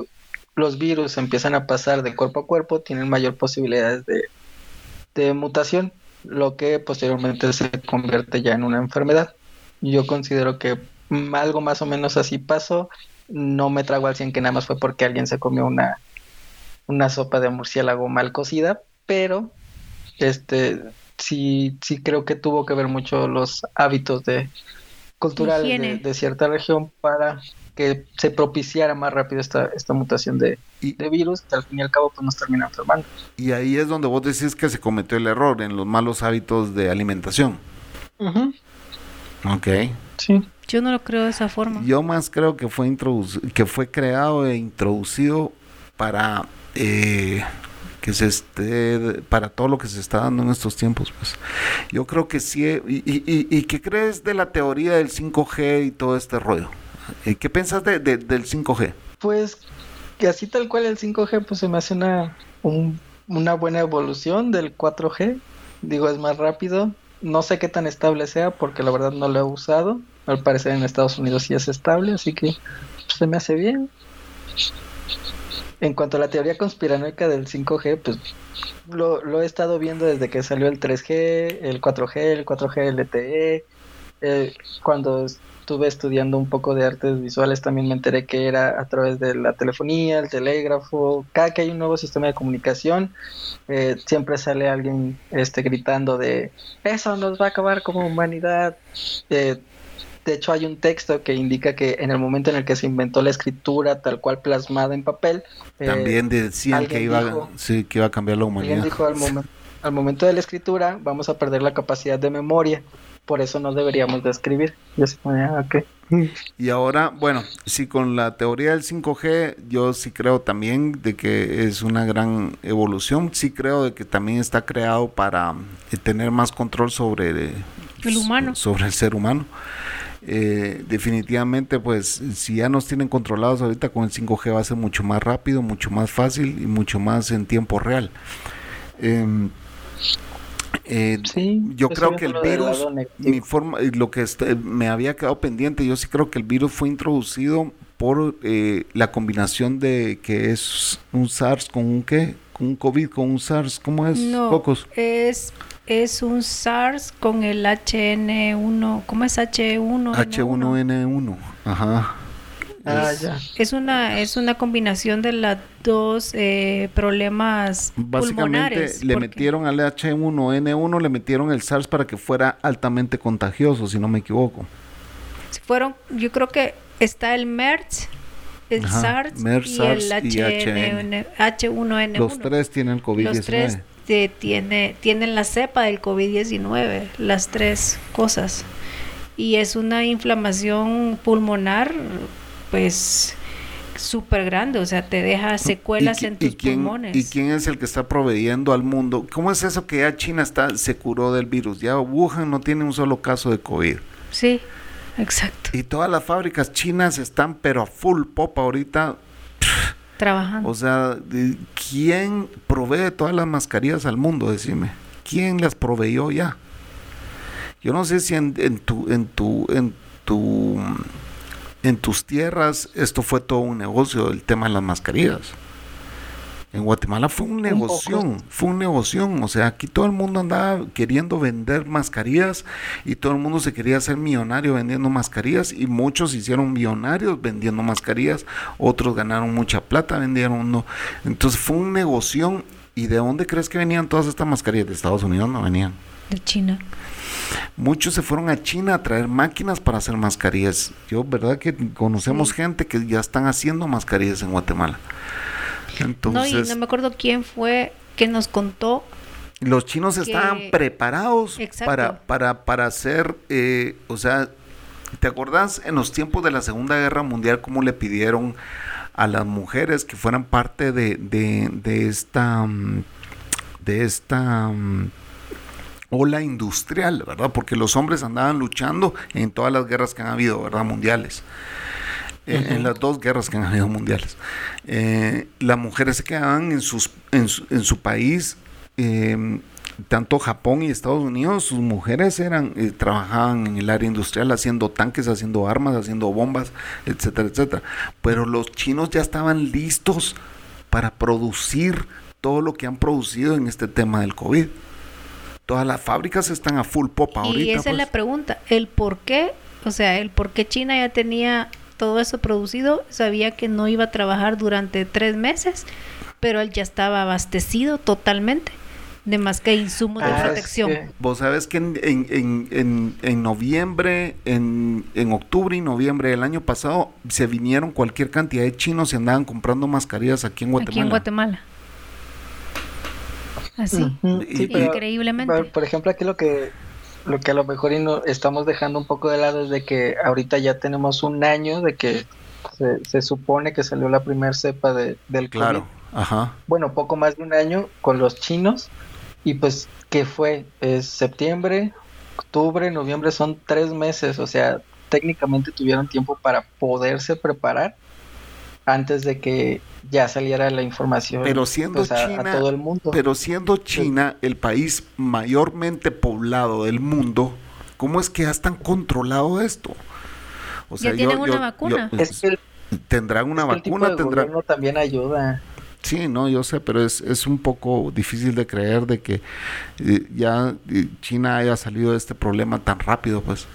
los virus empiezan a pasar de cuerpo a cuerpo, tienen mayor posibilidades de, de mutación, lo que posteriormente se convierte ya en una enfermedad. Yo considero que algo más o menos así pasó no me trago al 100 que nada más fue porque alguien se comió una, una sopa de murciélago mal cocida, pero este sí, sí creo que tuvo que ver mucho los hábitos de culturales de, cierta región para que se propiciara más rápido esta, esta mutación de, de, virus, que al fin y al cabo pues nos termina enfermando. Y ahí es donde vos decís que se cometió el error en los malos hábitos de alimentación. Ok. Sí. Yo no lo creo de esa forma. Yo más creo que fue que fue creado e introducido para eh, que se esté para todo lo que se está dando en estos tiempos pues yo creo que sí y, y, y, qué crees de la teoría del 5G y todo este rollo eh, ¿qué piensas de, del 5G? pues que así tal cual el 5G pues se me hace una una buena evolución del 4G digo es más rápido no sé qué tan estable sea porque la verdad no lo he usado. Al parecer en Estados Unidos sí es estable, así que pues, se me hace bien. En cuanto a la teoría conspiranoica del 5G, pues lo, he estado viendo desde que salió el 3G, el 4G, el 4G LTE, eh, cuando estuve estudiando un poco de artes visuales, también me enteré que era a través de la telefonía, el telégrafo, cada que hay un nuevo sistema de comunicación, eh, siempre sale alguien este, gritando de eso nos va a acabar como humanidad. Eh, de hecho, hay un texto que indica que en el momento en el que se inventó la escritura tal cual plasmada en papel, eh, también decían que iba, sí, que iba a cambiar la humanidad. dijo al, al momento de la escritura vamos a perder la capacidad de memoria por eso no deberíamos de escribir. Ah, y ahora, bueno, sí, con la teoría del 5G, yo sí creo también de que es una gran evolución, sí creo de que también está creado para eh, tener más control sobre el humano. Sobre el ser humano. Eh, definitivamente, pues si ya nos tienen controlados ahorita con el 5G va a ser mucho más rápido, mucho más fácil y mucho más en tiempo real. Eh, eh, yo creo que el virus, mi forma, lo que este, me había quedado pendiente, yo sí creo que el virus fue introducido por eh, la combinación de que es un SARS con un qué, con un COVID, con un SARS, ¿cómo es? No, es es un SARS con el HN1, ¿cómo es H1? H1N1, ajá. Ah, es, una es una combinación de las dos eh, problemas Básicamente le metieron al H1N1, le metieron el SARS para que fuera altamente contagioso, si no me equivoco. Fueron, yo creo que está el MERS, el SARS, y el H, 1 n 1 Los tres tienen COVID-19. Los tres tiene, tienen la cepa del COVID-19, las tres cosas. Y es una inflamación pulmonar pues súper grande, o sea, te deja secuelas en tus pulmones. ¿Y quién es el que está proveyendo al mundo? ¿Cómo es eso que ya China está, se curó del virus? Ya Wuhan no tiene un solo caso de COVID. Sí, exacto. Y todas las fábricas chinas están pero a full pop ahorita. Trabajando. O sea, ¿quién provee todas las mascarillas al mundo? Decime. ¿Quién las proveyó ya? Yo no sé si en, en tu, en tu, en tu en tus tierras esto fue todo un negocio, el tema de las mascarillas. En Guatemala fue un negocio, fue un negocio, o sea, aquí todo el mundo andaba queriendo vender mascarillas y todo el mundo se quería hacer millonario vendiendo mascarillas y muchos hicieron millonarios vendiendo mascarillas, otros ganaron mucha plata vendiendo, entonces fue un negocio y ¿de dónde crees que venían todas estas mascarillas? De Estados Unidos no venían. De China. Muchos se fueron a China a traer máquinas para hacer mascarillas. Yo, ¿verdad? Que conocemos gente que ya están haciendo mascarillas en Guatemala. Entonces, no, y no me acuerdo quién fue que nos contó. Los chinos estaban preparados para, para, para hacer, eh, o sea, ¿te acordás en los tiempos de la Segunda Guerra Mundial cómo le pidieron a las mujeres que fueran parte de, de, de esta, mm, de esta mm, ola industrial, ¿verdad? Porque los hombres andaban luchando en todas las guerras que han habido, ¿verdad? Mundiales. Eh, en las dos guerras que han habido mundiales. Eh, las mujeres se quedaban en, sus, en, su, país, em, tanto Japón y Estados Unidos, sus mujeres eran, eh, trabajaban en el área industrial haciendo tanques, haciendo armas, haciendo bombas, etcétera, etcétera. Pero los chinos ya estaban listos para producir todo lo que han producido en este tema del COVID. Todas las fábricas están a full pop ahorita. Y esa es la pues. pregunta, el por qué, o sea, el por qué China ya tenía todo eso producido, sabía que no iba a trabajar durante tres meses, pero él ya estaba abastecido totalmente de más que insumos de ah, protección. Vos sabes que en, en, en, en noviembre, en, octubre y noviembre del año pasado, se vinieron cualquier cantidad de chinos y andaban comprando mascarillas aquí en Guatemala. Aquí en Guatemala. Así, increíblemente. Por, ejemplo, aquí lo que lo que a lo mejor estamos dejando un poco de lado es de que ahorita ya tenemos un año de que se, supone que salió la primera cepa de, del claro. Ajá. Bueno, poco más de un año con los chinos y pues ¿qué fue? Es septiembre, octubre, noviembre, son tres meses, o sea, técnicamente tuvieron tiempo para poderse preparar antes de que ya saliera la información pero siendo pues, China, todo el mundo. Pero siendo China el país mayormente poblado del mundo, ¿cómo es que ya están controlado esto? O sea, ya tienen una vacuna. tendrán una vacuna, tendrán también ayuda. Sí, no, yo sé, pero es, es un poco difícil de creer de que eh, ya eh, China haya salido de este problema tan rápido, pues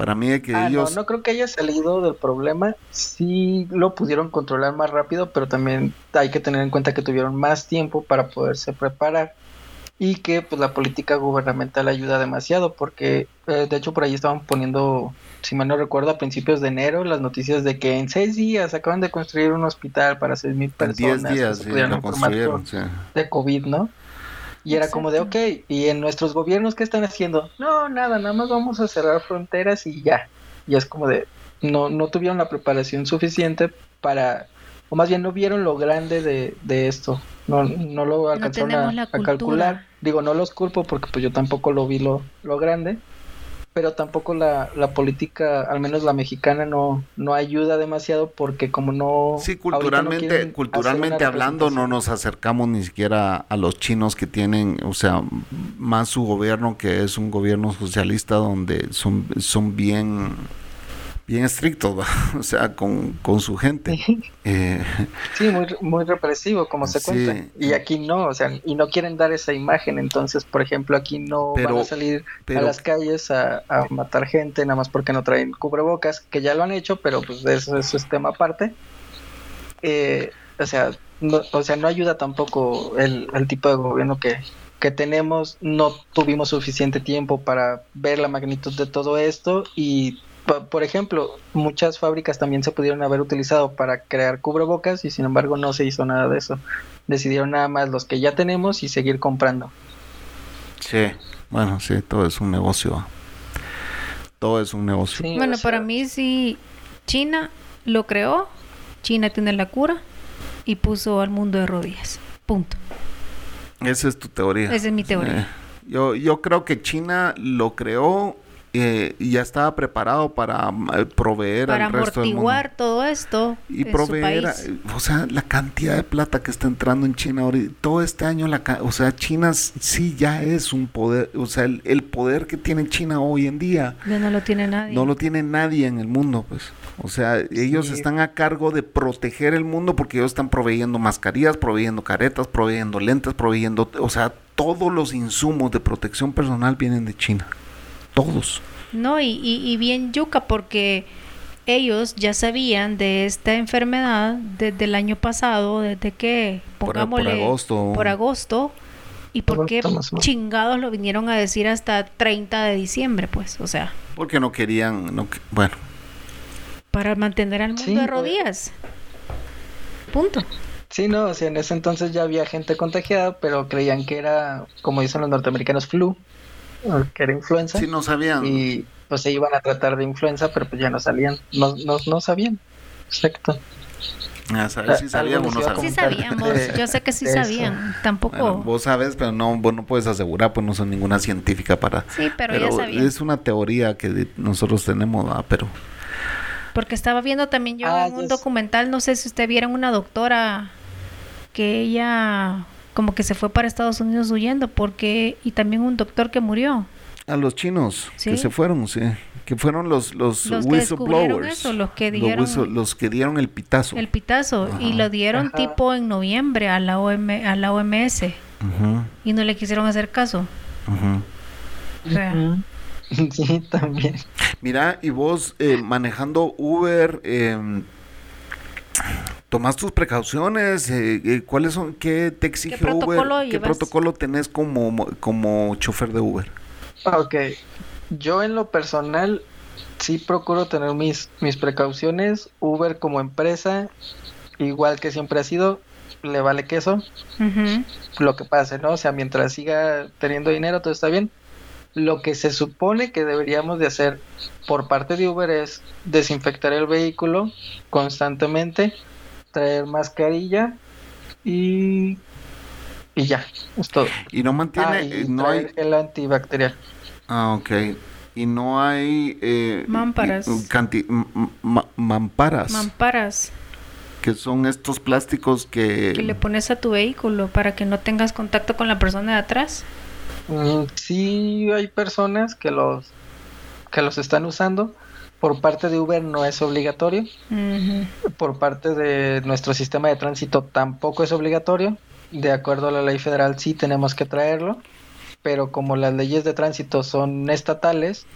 Para mí que ah, ellos... No, no creo que haya salido del problema. Sí lo pudieron controlar más rápido, pero también hay que tener en cuenta que tuvieron más tiempo para poderse preparar y que pues la política gubernamental ayuda demasiado porque eh, de hecho por ahí estaban poniendo si mal no recuerdo a principios de enero las noticias de que en seis días acaban de construir un hospital para seis mil personas diez días sí, lo construyeron sí. de covid no y era como de, ok, ¿y en nuestros gobiernos qué están haciendo? No, nada, nada más vamos a cerrar fronteras y ya. Y es como de, no, no tuvieron la preparación suficiente para, o más bien no vieron lo grande de, de esto. No, no lo alcanzaron a, a, calcular. Digo, no los culpo porque pues yo tampoco lo vi lo, lo grande pero tampoco la, la, política, al menos la mexicana, no, no ayuda demasiado porque como no... Sí, culturalmente, no culturalmente hablando no nos acercamos ni siquiera a los chinos que tienen, o sea, más su gobierno que es un gobierno socialista donde son, son bien bien estricto, o sea, con, con su gente. Eh, sí, muy, muy represivo, como se sí. cuenta. Y aquí no, o sea, y no quieren dar esa imagen. Entonces, por ejemplo, aquí no pero, van a salir pero, a las calles a, a, matar gente nada más porque no traen cubrebocas, que ya lo han hecho, pero pues eso, eso es tema aparte. Eh, o sea, no, o sea, no ayuda tampoco el, el tipo de gobierno que, que tenemos, no tuvimos suficiente tiempo para ver la magnitud de todo esto y por ejemplo, muchas fábricas también se pudieron haber utilizado para crear cubrebocas y sin embargo no se hizo nada de eso. Decidieron nada más los que ya tenemos y seguir comprando. Sí, bueno, sí, todo es un negocio. Todo es un negocio. Sí, bueno, o sea, para mí sí, China lo creó, China tiene la cura y puso al mundo de rodillas. Punto. Esa es tu teoría. Esa es mi teoría. Eh, yo, yo creo que China lo creó eh, ya estaba preparado para eh, proveer para al resto del mundo. amortiguar todo esto y proveer, a, o sea, la cantidad de plata que está entrando en China ahorita, todo este año, la, o sea, China sí ya es un poder, o sea, el, el, poder que tiene China hoy en día ya no lo tiene nadie, no lo tiene nadie en el mundo, pues, o sea, ellos sí. están a cargo de proteger el mundo porque ellos están proveyendo mascarillas, proveyendo caretas, proveyendo lentes, proveyendo, o sea, todos los insumos de protección personal vienen de China todos. No, y, y, y, bien yuca porque ellos ya sabían de esta enfermedad desde el año pasado, desde que, pongámosle, por, por agosto. Por agosto. ¿Y por qué chingados lo vinieron a decir hasta 30 de diciembre, pues? O sea. Porque no querían, no, bueno. Para mantener al mundo sí, de rodillas. Punto. Sí, no, o sea, en ese entonces ya había gente contagiada, pero creían que era, como dicen los norteamericanos, flu que era influenza. Sí, no sabían. Y pues se iban a tratar de influenza, pero pues ya no salían, no, no, no sabían. Exacto. A saber si sabíamos no sabíamos. Sí sabíamos, yo sé que sí Eso. sabían, tampoco. Bueno, vos sabes, pero no, vos no puedes asegurar, pues no son ninguna científica para... Sí, pero, pero ya sabían. Es una teoría que nosotros tenemos, ¿verdad? pero... Porque estaba viendo también yo ah, en un yes. documental, no sé si usted vieron una doctora que ella como que se fue para Estados Unidos huyendo porque y también un doctor que murió. A los chinos ¿Sí? que se fueron, sí, que fueron los los, los whistleblowers, que eso, los que dieron los, los, que dieron el pitazo. El pitazo Ajá. y lo dieron Ajá. tipo en noviembre a la OM, a la OMS. Ajá. Y no le quisieron hacer caso. O sea, Sí, también. Mira, y vos eh, manejando Uber, eh, tomas tus precauciones, eh, eh, ¿cuáles son, qué te exige ¿Qué Uber? ¿Qué llevas? protocolo tenés como, como chofer de Uber? Ok, yo en lo personal sí procuro tener mis, mis precauciones. Uber como empresa, igual que siempre ha sido, le vale queso. Uh -huh. Lo que pase, ¿no? O sea, mientras siga teniendo dinero, todo está bien. Lo que se supone que deberíamos de hacer por parte de Uber es desinfectar el vehículo constantemente traer mascarilla y y ya, es todo. Y no mantiene, ah, y no hay el antibacterial. Ah, ok. Y no hay eh, mamparas. Canti mamparas. Mamparas. Que son estos plásticos que... Que le pones a tu vehículo para que no tengas contacto con la persona de atrás. Mm, sí, hay personas que los que los están usando, por parte de Uber no es obligatorio. Uh -huh. Por parte de nuestro sistema de tránsito tampoco es obligatorio. De acuerdo a la ley federal sí tenemos que traerlo. Pero como las leyes de tránsito son estatales,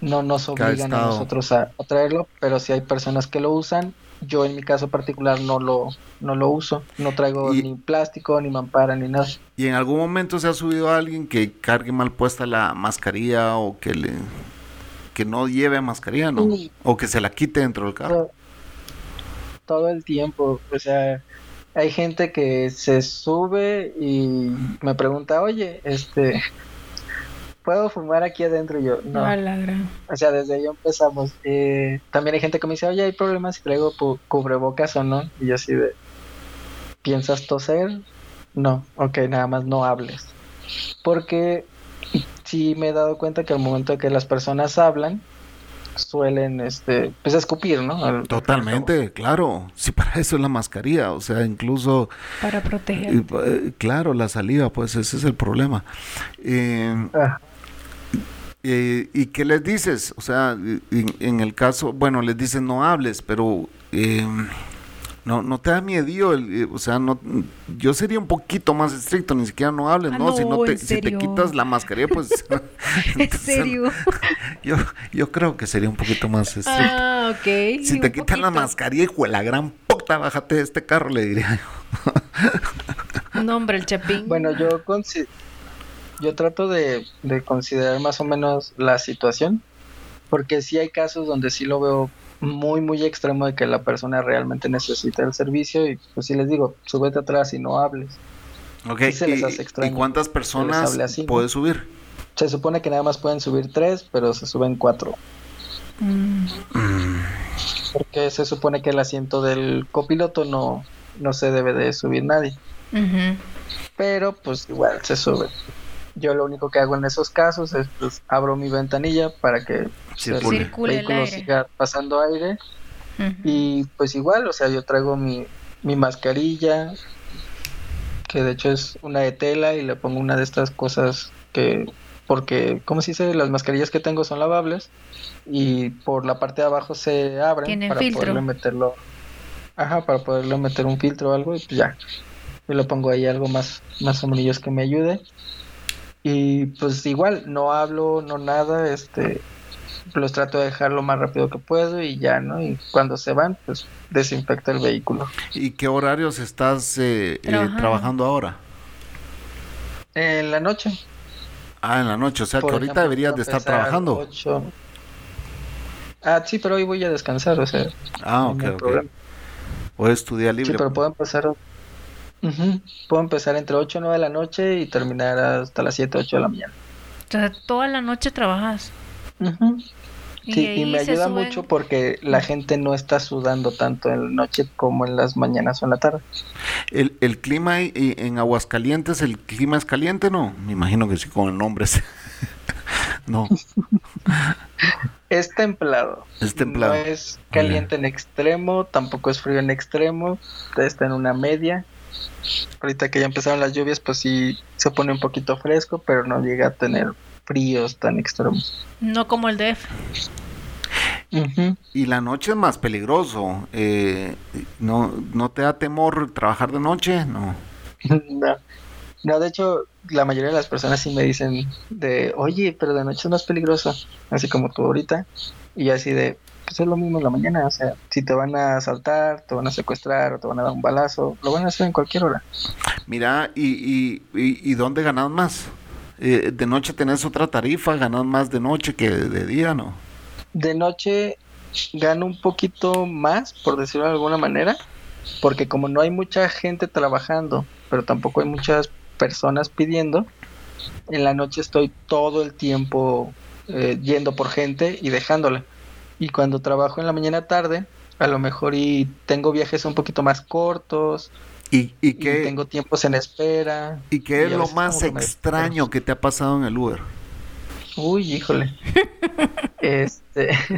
no nos obligan a nosotros a, traerlo, pero si hay personas que lo usan, yo en mi caso particular no lo, no lo uso, no traigo ni plástico, ni mampara, ni nada. ¿Y en algún momento se ha subido alguien que cargue mal puesta la mascarilla o que le que no lleve mascarilla, ¿no? O que se la quite dentro del carro. todo el tiempo, o sea, hay gente que se sube y me pregunta, oye, este, ¿puedo fumar aquí adentro? Y yo, no. O sea, desde ahí empezamos. Eh, también hay gente que me dice, oye, ¿hay problemas si traigo cubrebocas o no? Y yo así de, ¿piensas toser? No, ok, nada más no hables. Porque sí me he dado cuenta que al momento que las personas hablan, suelen este pues escupir, ¿no? Totalmente, claro. Sí, para eso es la mascarilla, o sea, incluso para proteger. Eh, claro, la saliva, pues ese es el problema. Eh, ah. Eh, ¿Y qué les dices? O sea, en, en, el caso, bueno, les dicen no hables, pero no, no te da miedo, eh, o sea, no, yo sería un poquito más estricto, ni siquiera no hables, ah, ¿no? Si, no te, si te quitas la mascarilla, pues... ¿En serio? Yo, yo creo que sería un poquito más estricto. Ah, ok. Si te quitas la mascarilla, hijo de la gran puta, bájate de este carro, le diría yo. no, hombre, el chapín. Bueno, yo, yo trato de, de considerar más o menos la situación, porque sí hay casos donde sí lo veo muy, muy extremo de que la persona realmente necesita el servicio y pues si les digo, súbete atrás y no hables. Ok, ¿Y, cuántas personas puede subir? Se supone que nada más pueden subir tres, pero se suben cuatro. Mm. Porque se supone que el asiento del copiloto no, no se debe de subir nadie. Pero pues igual se sube. Yo lo único que hago en esos casos es pues abro mi ventanilla para que el vehículo siga pasando aire. Y pues igual, o sea, yo traigo mi, mi mascarilla, que de hecho es una de tela y le pongo una de estas cosas que porque como se dice las mascarillas que tengo son lavables y por la parte de abajo se abren para poderle meterlo ajá para poderle meter un filtro o algo y pues ya. Yo le pongo ahí algo más más o menos que me ayude y pues igual, no hablo, no nada, este, los trato de dejar lo más rápido que puedo y ya, ¿no? Y cuando se van, pues desinfecta el vehículo. ¿Y qué horarios estás eh, eh, trabajando ahora? En la noche. Ah, en la noche, o sea que ahorita deberías de estar trabajando. Ah, sí, pero hoy voy a descansar, o sea. Ah, ok, ok. O estudiar libre. Sí, pero puedo empezar Puedo empezar entre 8 o 9 de la noche y terminar hasta las 7 8 de la mañana. O sea, toda la noche trabajas. Sí, y, me ayuda mucho porque la gente no está sudando tanto en la noche como en las mañanas o en la tarde. ¿El, el clima en Aguascalientes, el clima es caliente, no? Me imagino que sí, con el nombre. no. es templado. Es templado. No es caliente en extremo, tampoco es frío en extremo, está en una media. Ahorita que ya empezaron las lluvias, pues sí se pone un poquito fresco, pero no llega a tener fríos tan extremos. No como el DF. Y la noche es más peligroso. Eh, ¿no, ¿No te da temor trabajar de noche? No. no. No, de hecho, la mayoría de las personas sí me dicen de, oye, pero de noche es más peligroso, así como tú ahorita. Y así de, pues es lo mismo en la mañana, o sea, si te van a asaltar, te van a secuestrar o te van a dar un balazo, lo van a hacer en cualquier hora. Mira, ¿y, y, y, dónde ganas más? Eh, ¿De noche tenés otra tarifa? ¿Ganas más de noche que de día, no? De noche gano un poquito más, por decirlo de alguna manera, porque como no hay mucha gente trabajando, pero tampoco hay muchas personas pidiendo, en la noche estoy todo el tiempo eh, yendo por gente y dejándola y cuando trabajo en la mañana tarde, a lo mejor y tengo viajes un poquito más cortos. ¿Y, y, tengo tiempos en espera. ¿Y qué es lo más extraño que te ha pasado en el Uber? Uy, híjole. este.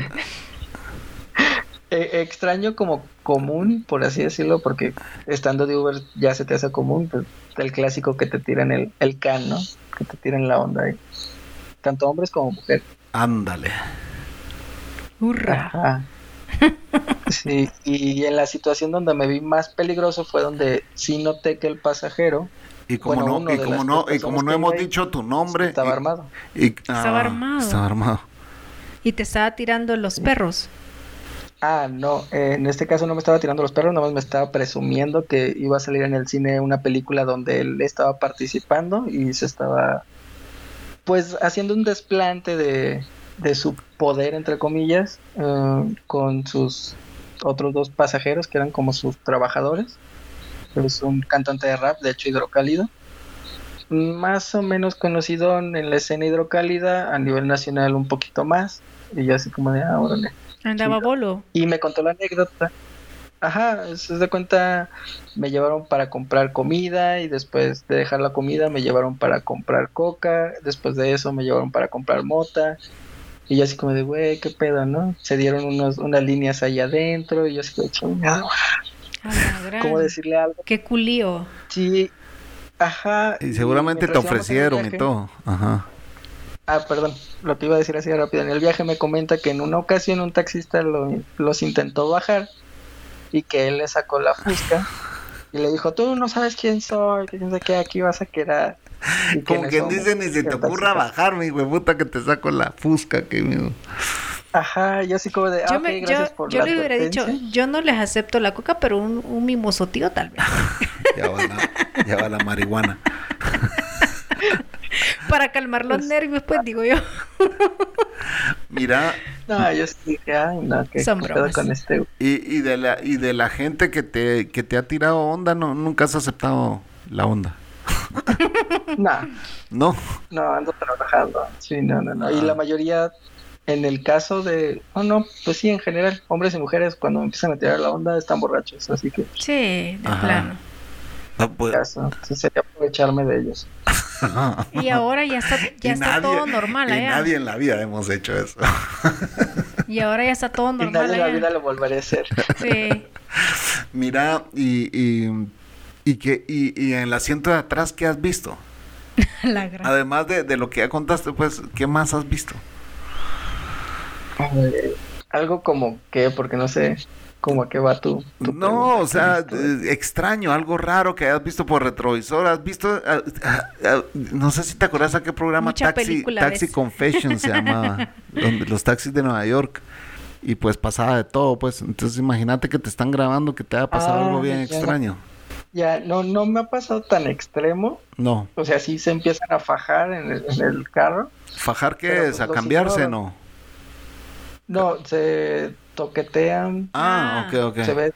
E, extraño como común, por así decirlo, porque estando de Uber ya se te hace común, pues, el clásico que te tiran el, el can, ¿no? Que te tiran la onda. Tanto hombres como mujeres. Ándale. Hurra. Sí, y en la situación donde me vi más peligroso fue donde sí noté que el pasajero y como no, y como no, y como no hemos dicho tu nombre. Estaba armado. Y, estaba ah, armado. Estaba armado. Y te estaba tirando los perros. Ah, no, eh, en este caso no me estaba tirando los perros, nada más me estaba presumiendo que iba a salir en el cine una película donde él estaba participando y se estaba, pues, haciendo un desplante de, de su poder, entre comillas, eh, con sus otros dos pasajeros que eran como sus trabajadores. Es un cantante de rap, de hecho hidrocálido. Más o menos conocido en la escena hidrocálida, a nivel nacional un poquito más. Y yo así como de, ah, órale. Andaba bolo. Y me contó la anécdota. Ajá, se de cuenta, me llevaron para comprar comida y después de dejar la comida me llevaron para comprar coca, después de eso me llevaron para comprar mota y yo así como de, güey, qué pedo, ¿no? Se dieron unos, unas líneas ahí adentro y yo así como, chingado. ¿Cómo decirle algo? Qué culío. Sí, ajá. Y seguramente te ofrecieron y todo, ajá. Ah, perdón, lo que iba a decir así rápido. En el viaje me comenta que en una ocasión un taxista los intentó bajar y que él le sacó la fusca y le dijo, tú no sabes quién soy, que piensa que aquí vas a quedar. Como quien dice, ni se te ocurra bajarme, güey, puta, que te saco la fusca, que miedo. Ajá, yo así como de, ah, yo, me, yo, yo le hubiera dicho, yo no les acepto la coca, pero un, un mimosotío tal vez. ya, va la, ya va la marihuana. Para calmar los pues, nervios, pues digo yo. Mira. No, yo sí que, ay, no, que con este. Y, y, de la, y de la gente que te, que te ha tirado onda, no, nunca has aceptado la onda. no. No. No, ando trabajando. Sí, no, no, no. Y la ah. mayoría, en el caso de. Oh, no, pues sí, en general, hombres y mujeres, cuando empiezan a tirar la onda, están borrachos. Así que. Sí, de plano. No, caso, sería aprovecharme de ellos. y ahora ya está, ya está todo normal. Y nadie en la vida hemos hecho eso. y ahora ya está todo normal. Y nadie en la vida lo volveré a hacer. Sí. Mira, y, y, y, que, y, y en el asiento de atrás, ¿qué has visto? la gran... Además de, de, lo que ya contaste, pues, ¿qué más has visto? algo como que, porque no sé, como a qué va tú. no, o sea, eh, extraño, algo raro que hayas visto por retrovisor. Has visto, ah, ah, ah, no sé si te acuerdas a qué programa Taxi, Taxi Confession se llamaba, los taxis de Nueva York. Y pues pasaba de todo, pues. Entonces imagínate que te están grabando, que te haya pasado algo bien extraño. Ya, no, no me ha pasado tan extremo. No. O sea, sí se empiezan a fajar en el, carro. ¿Fajar qué es? Pues, ¿A cambiarse? No. No, se toquetean. Ah, ok, ok. Se ve,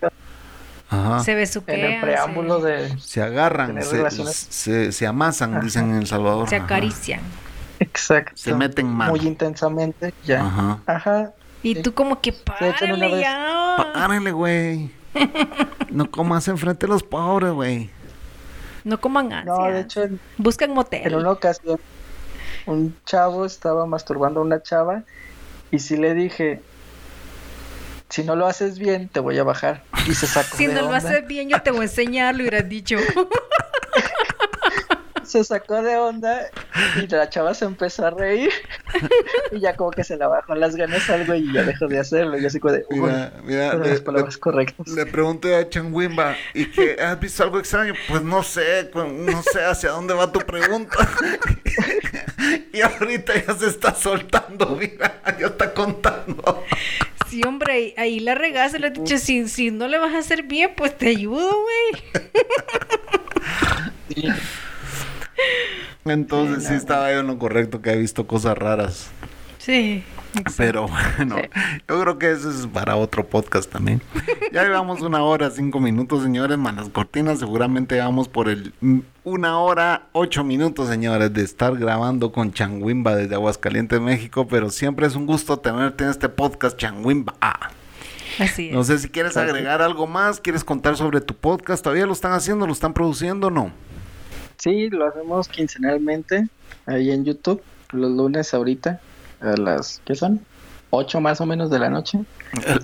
Ajá. Se su En el preámbulo de. Se agarran, se, se, amasan, dicen en El Salvador. Se acarician. Exacto. Se meten mal. Muy intensamente, ya. Ajá. Ajá. Y tú como que párale ya. Párale, güey. no comas enfrente de los pobres, güey. No coman ansias. No, de hecho. Buscan motel. En una ocasión, un chavo estaba masturbando a una chava y si le dije, si no lo haces bien, te voy a bajar. Y se sacó Si no lo haces bien, yo te voy a enseñar, lo hubieras dicho. se sacó de onda y la chava se empezó a reír. Y ya como que se la bajó las ganas algo y ya dejó de hacerlo. Y así como de mira, mira las palabras le, correctas le pregunté a Changuimba y que has visto algo extraño pues no sé no sé hacia dónde va tu pregunta y ahorita ya se está soltando mira ya está contando. Sí, hombre, ahí la regaste, le he dicho, si, si no le vas a hacer bien, pues te ayudo, güey. Entonces sí, estaba yo en lo correcto que he visto cosas raras. Sí. Pero bueno, yo creo que eso es para otro podcast también. Ya llevamos una hora, cinco minutos, señores. Malas cortinas, seguramente vamos por el una hora, ocho minutos, señores, de estar grabando con Changuimba desde Aguascalientes, México. Pero siempre es un gusto tenerte en este podcast, Changuimba. Así es. No sé si quieres agregar algo más, quieres contar sobre tu podcast. ¿Todavía lo están haciendo, lo están produciendo o no? Sí, lo hacemos quincenalmente ahí en YouTube, los lunes ahorita, a las, ¿qué son? Ocho más o menos de la noche.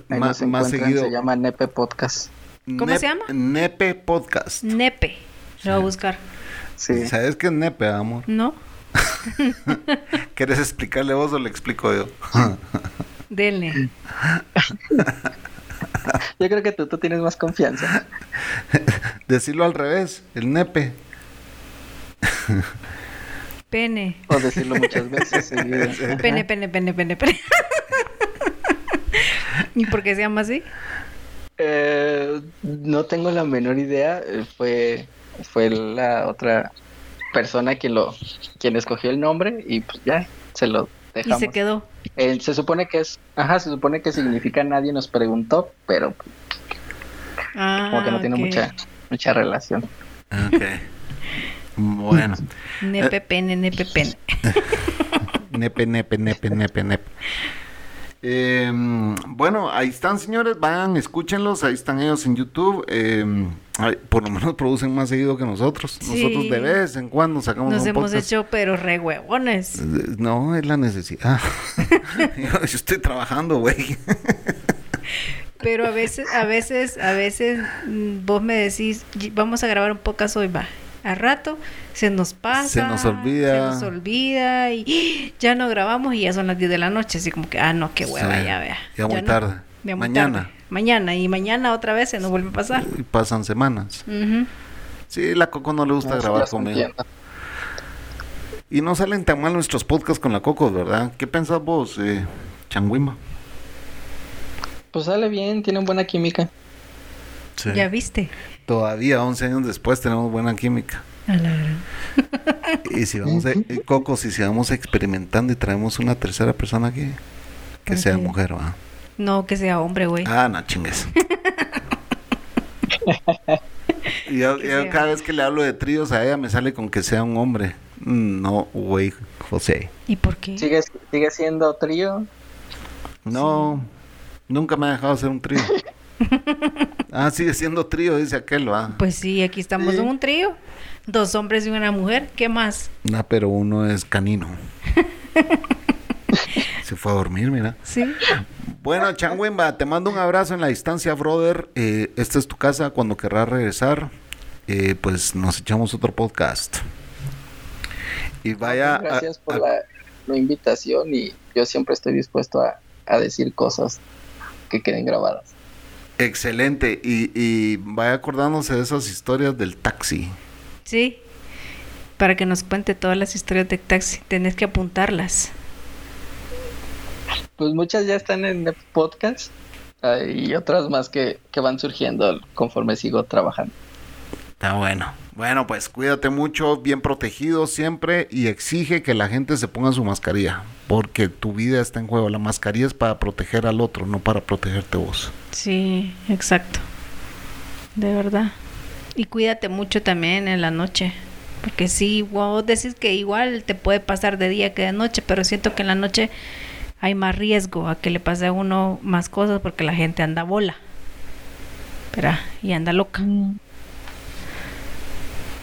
más, más seguido. Se llama Nepe Podcast. ¿Cómo se llama? Nepe Podcast. Nepe. Lo voy a buscar. Sí. ¿Sabes qué es Nepe, amor? No. ¿Quieres explicarle vos o le explico yo? Dele. yo creo que tú, tú tienes más confianza. Decirlo al revés, el nepe. Pene. O decirlo muchas veces. Pene, pene, pene, pene, pene. ¿Y por qué se llama así? Eh, no tengo la menor idea. eh, Fue, fue la otra persona quien lo, quien escogió el nombre y pues ya se lo Y dejamos. se quedó. Eh, se supone que es, ajá, se supone que significa nadie nos preguntó, pero Ah, como que no tiene mucha, mucha relación. Ok. Bueno. Nepepene, nepepene. Nepe, nepe, nepe, nepe, nepe. Eh, bueno, ahí están, señores. Vayan, escúchenlos. Ahí están ellos en YouTube. Eh, ay, por lo menos producen más seguido que nosotros. Sí. Nosotros de vez en cuando sacamos Nos un hemos podcast. hecho, pero re huevones. Eh, No, es la necesidad. yo, yo estoy trabajando, güey. Pero a veces, a veces, a veces mm, vos me decís, "Y- vamos a grabar un podcast hoy, va. A rato se nos pasa. Se nos olvida. Se nos olvida y ya no grabamos y ya son las 10 de la noche. Así como que, ah, no, qué hueva, Sí, ya vea. ya muy tarde. ya muy Mañana. tarde. Mañana. Y mañana otra vez se nos vuelve a pasar. Y pasan semanas. Ujú. Sí, la Coco no le gusta No, grabar conmigo. Y no salen tan mal nuestros podcasts con la Coco, ¿verdad? ¿Qué pensás vos, eh, Changuima? Pues sale bien, tienen buena química. Sí. Ya viste. Todavía, 11 años después, tenemos buena química. A la gran. Y si vamos, a, eh, Coco, si sigamos experimentando y traemos una tercera persona aquí, que ¿Por sea qué? mujer, ¿va? No, que sea hombre, güey. Ah, no chingues. y yo, cada vez que le hablo de tríos a ella me sale con que sea un hombre. No, güey, José. ¿Y por qué? Sigue, sigue siendo trío. No, nunca me ha dejado hacer un trío. ah, sigue siendo trío, dice aquel, va. Pues sí, aquí estamos Sí. en un trío. Dos hombres y una mujer. ¿Qué más? No, pero uno es canino. Se fue a dormir, mira. Sí. Bueno, Changuimba, te mando un abrazo en la distancia, brother. Eh, esta es tu casa cuando querrás regresar. eh, pues nos echamos otro podcast. Y vaya. a- Gracias por a- la, la invitación y yo siempre estoy dispuesto a, a decir cosas que queden grabadas. Excelente. Y, y vaya acordándose de esas historias del taxi. Sí. Para que nos cuente todas las historias de taxi. Tenés que apuntarlas. Pues muchas ya están en el podcast y otras más que, que van surgiendo conforme sigo trabajando. Está bueno. Bueno, pues cuídate mucho, bien protegido siempre y exige que la gente se ponga su mascarilla, porque tu vida está en juego. La mascarilla es para proteger al otro, no para protegerte vos. Sí, exacto. De verdad. Y cuídate mucho también en la noche. Porque sí, vos decís que igual te puede pasar de día que de noche, pero siento que en la noche hay más riesgo a que le pase a uno más cosas porque la gente anda bola. Espera, y anda loca.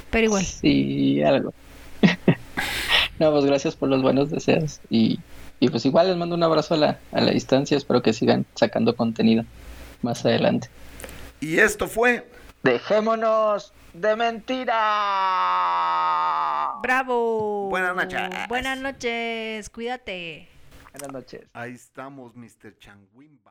Pero igual. Sí, algo. no, pues gracias por los buenos deseos y, y pues igual les mando un abrazo a la, a la distancia. Espero que sigan sacando contenido más adelante. Y esto fue Dejémonos de mentira. ¡Bravo! Buenas noches. Buenas noches, cuídate. Buenas noches. Ahí estamos, Mr. Changuimba.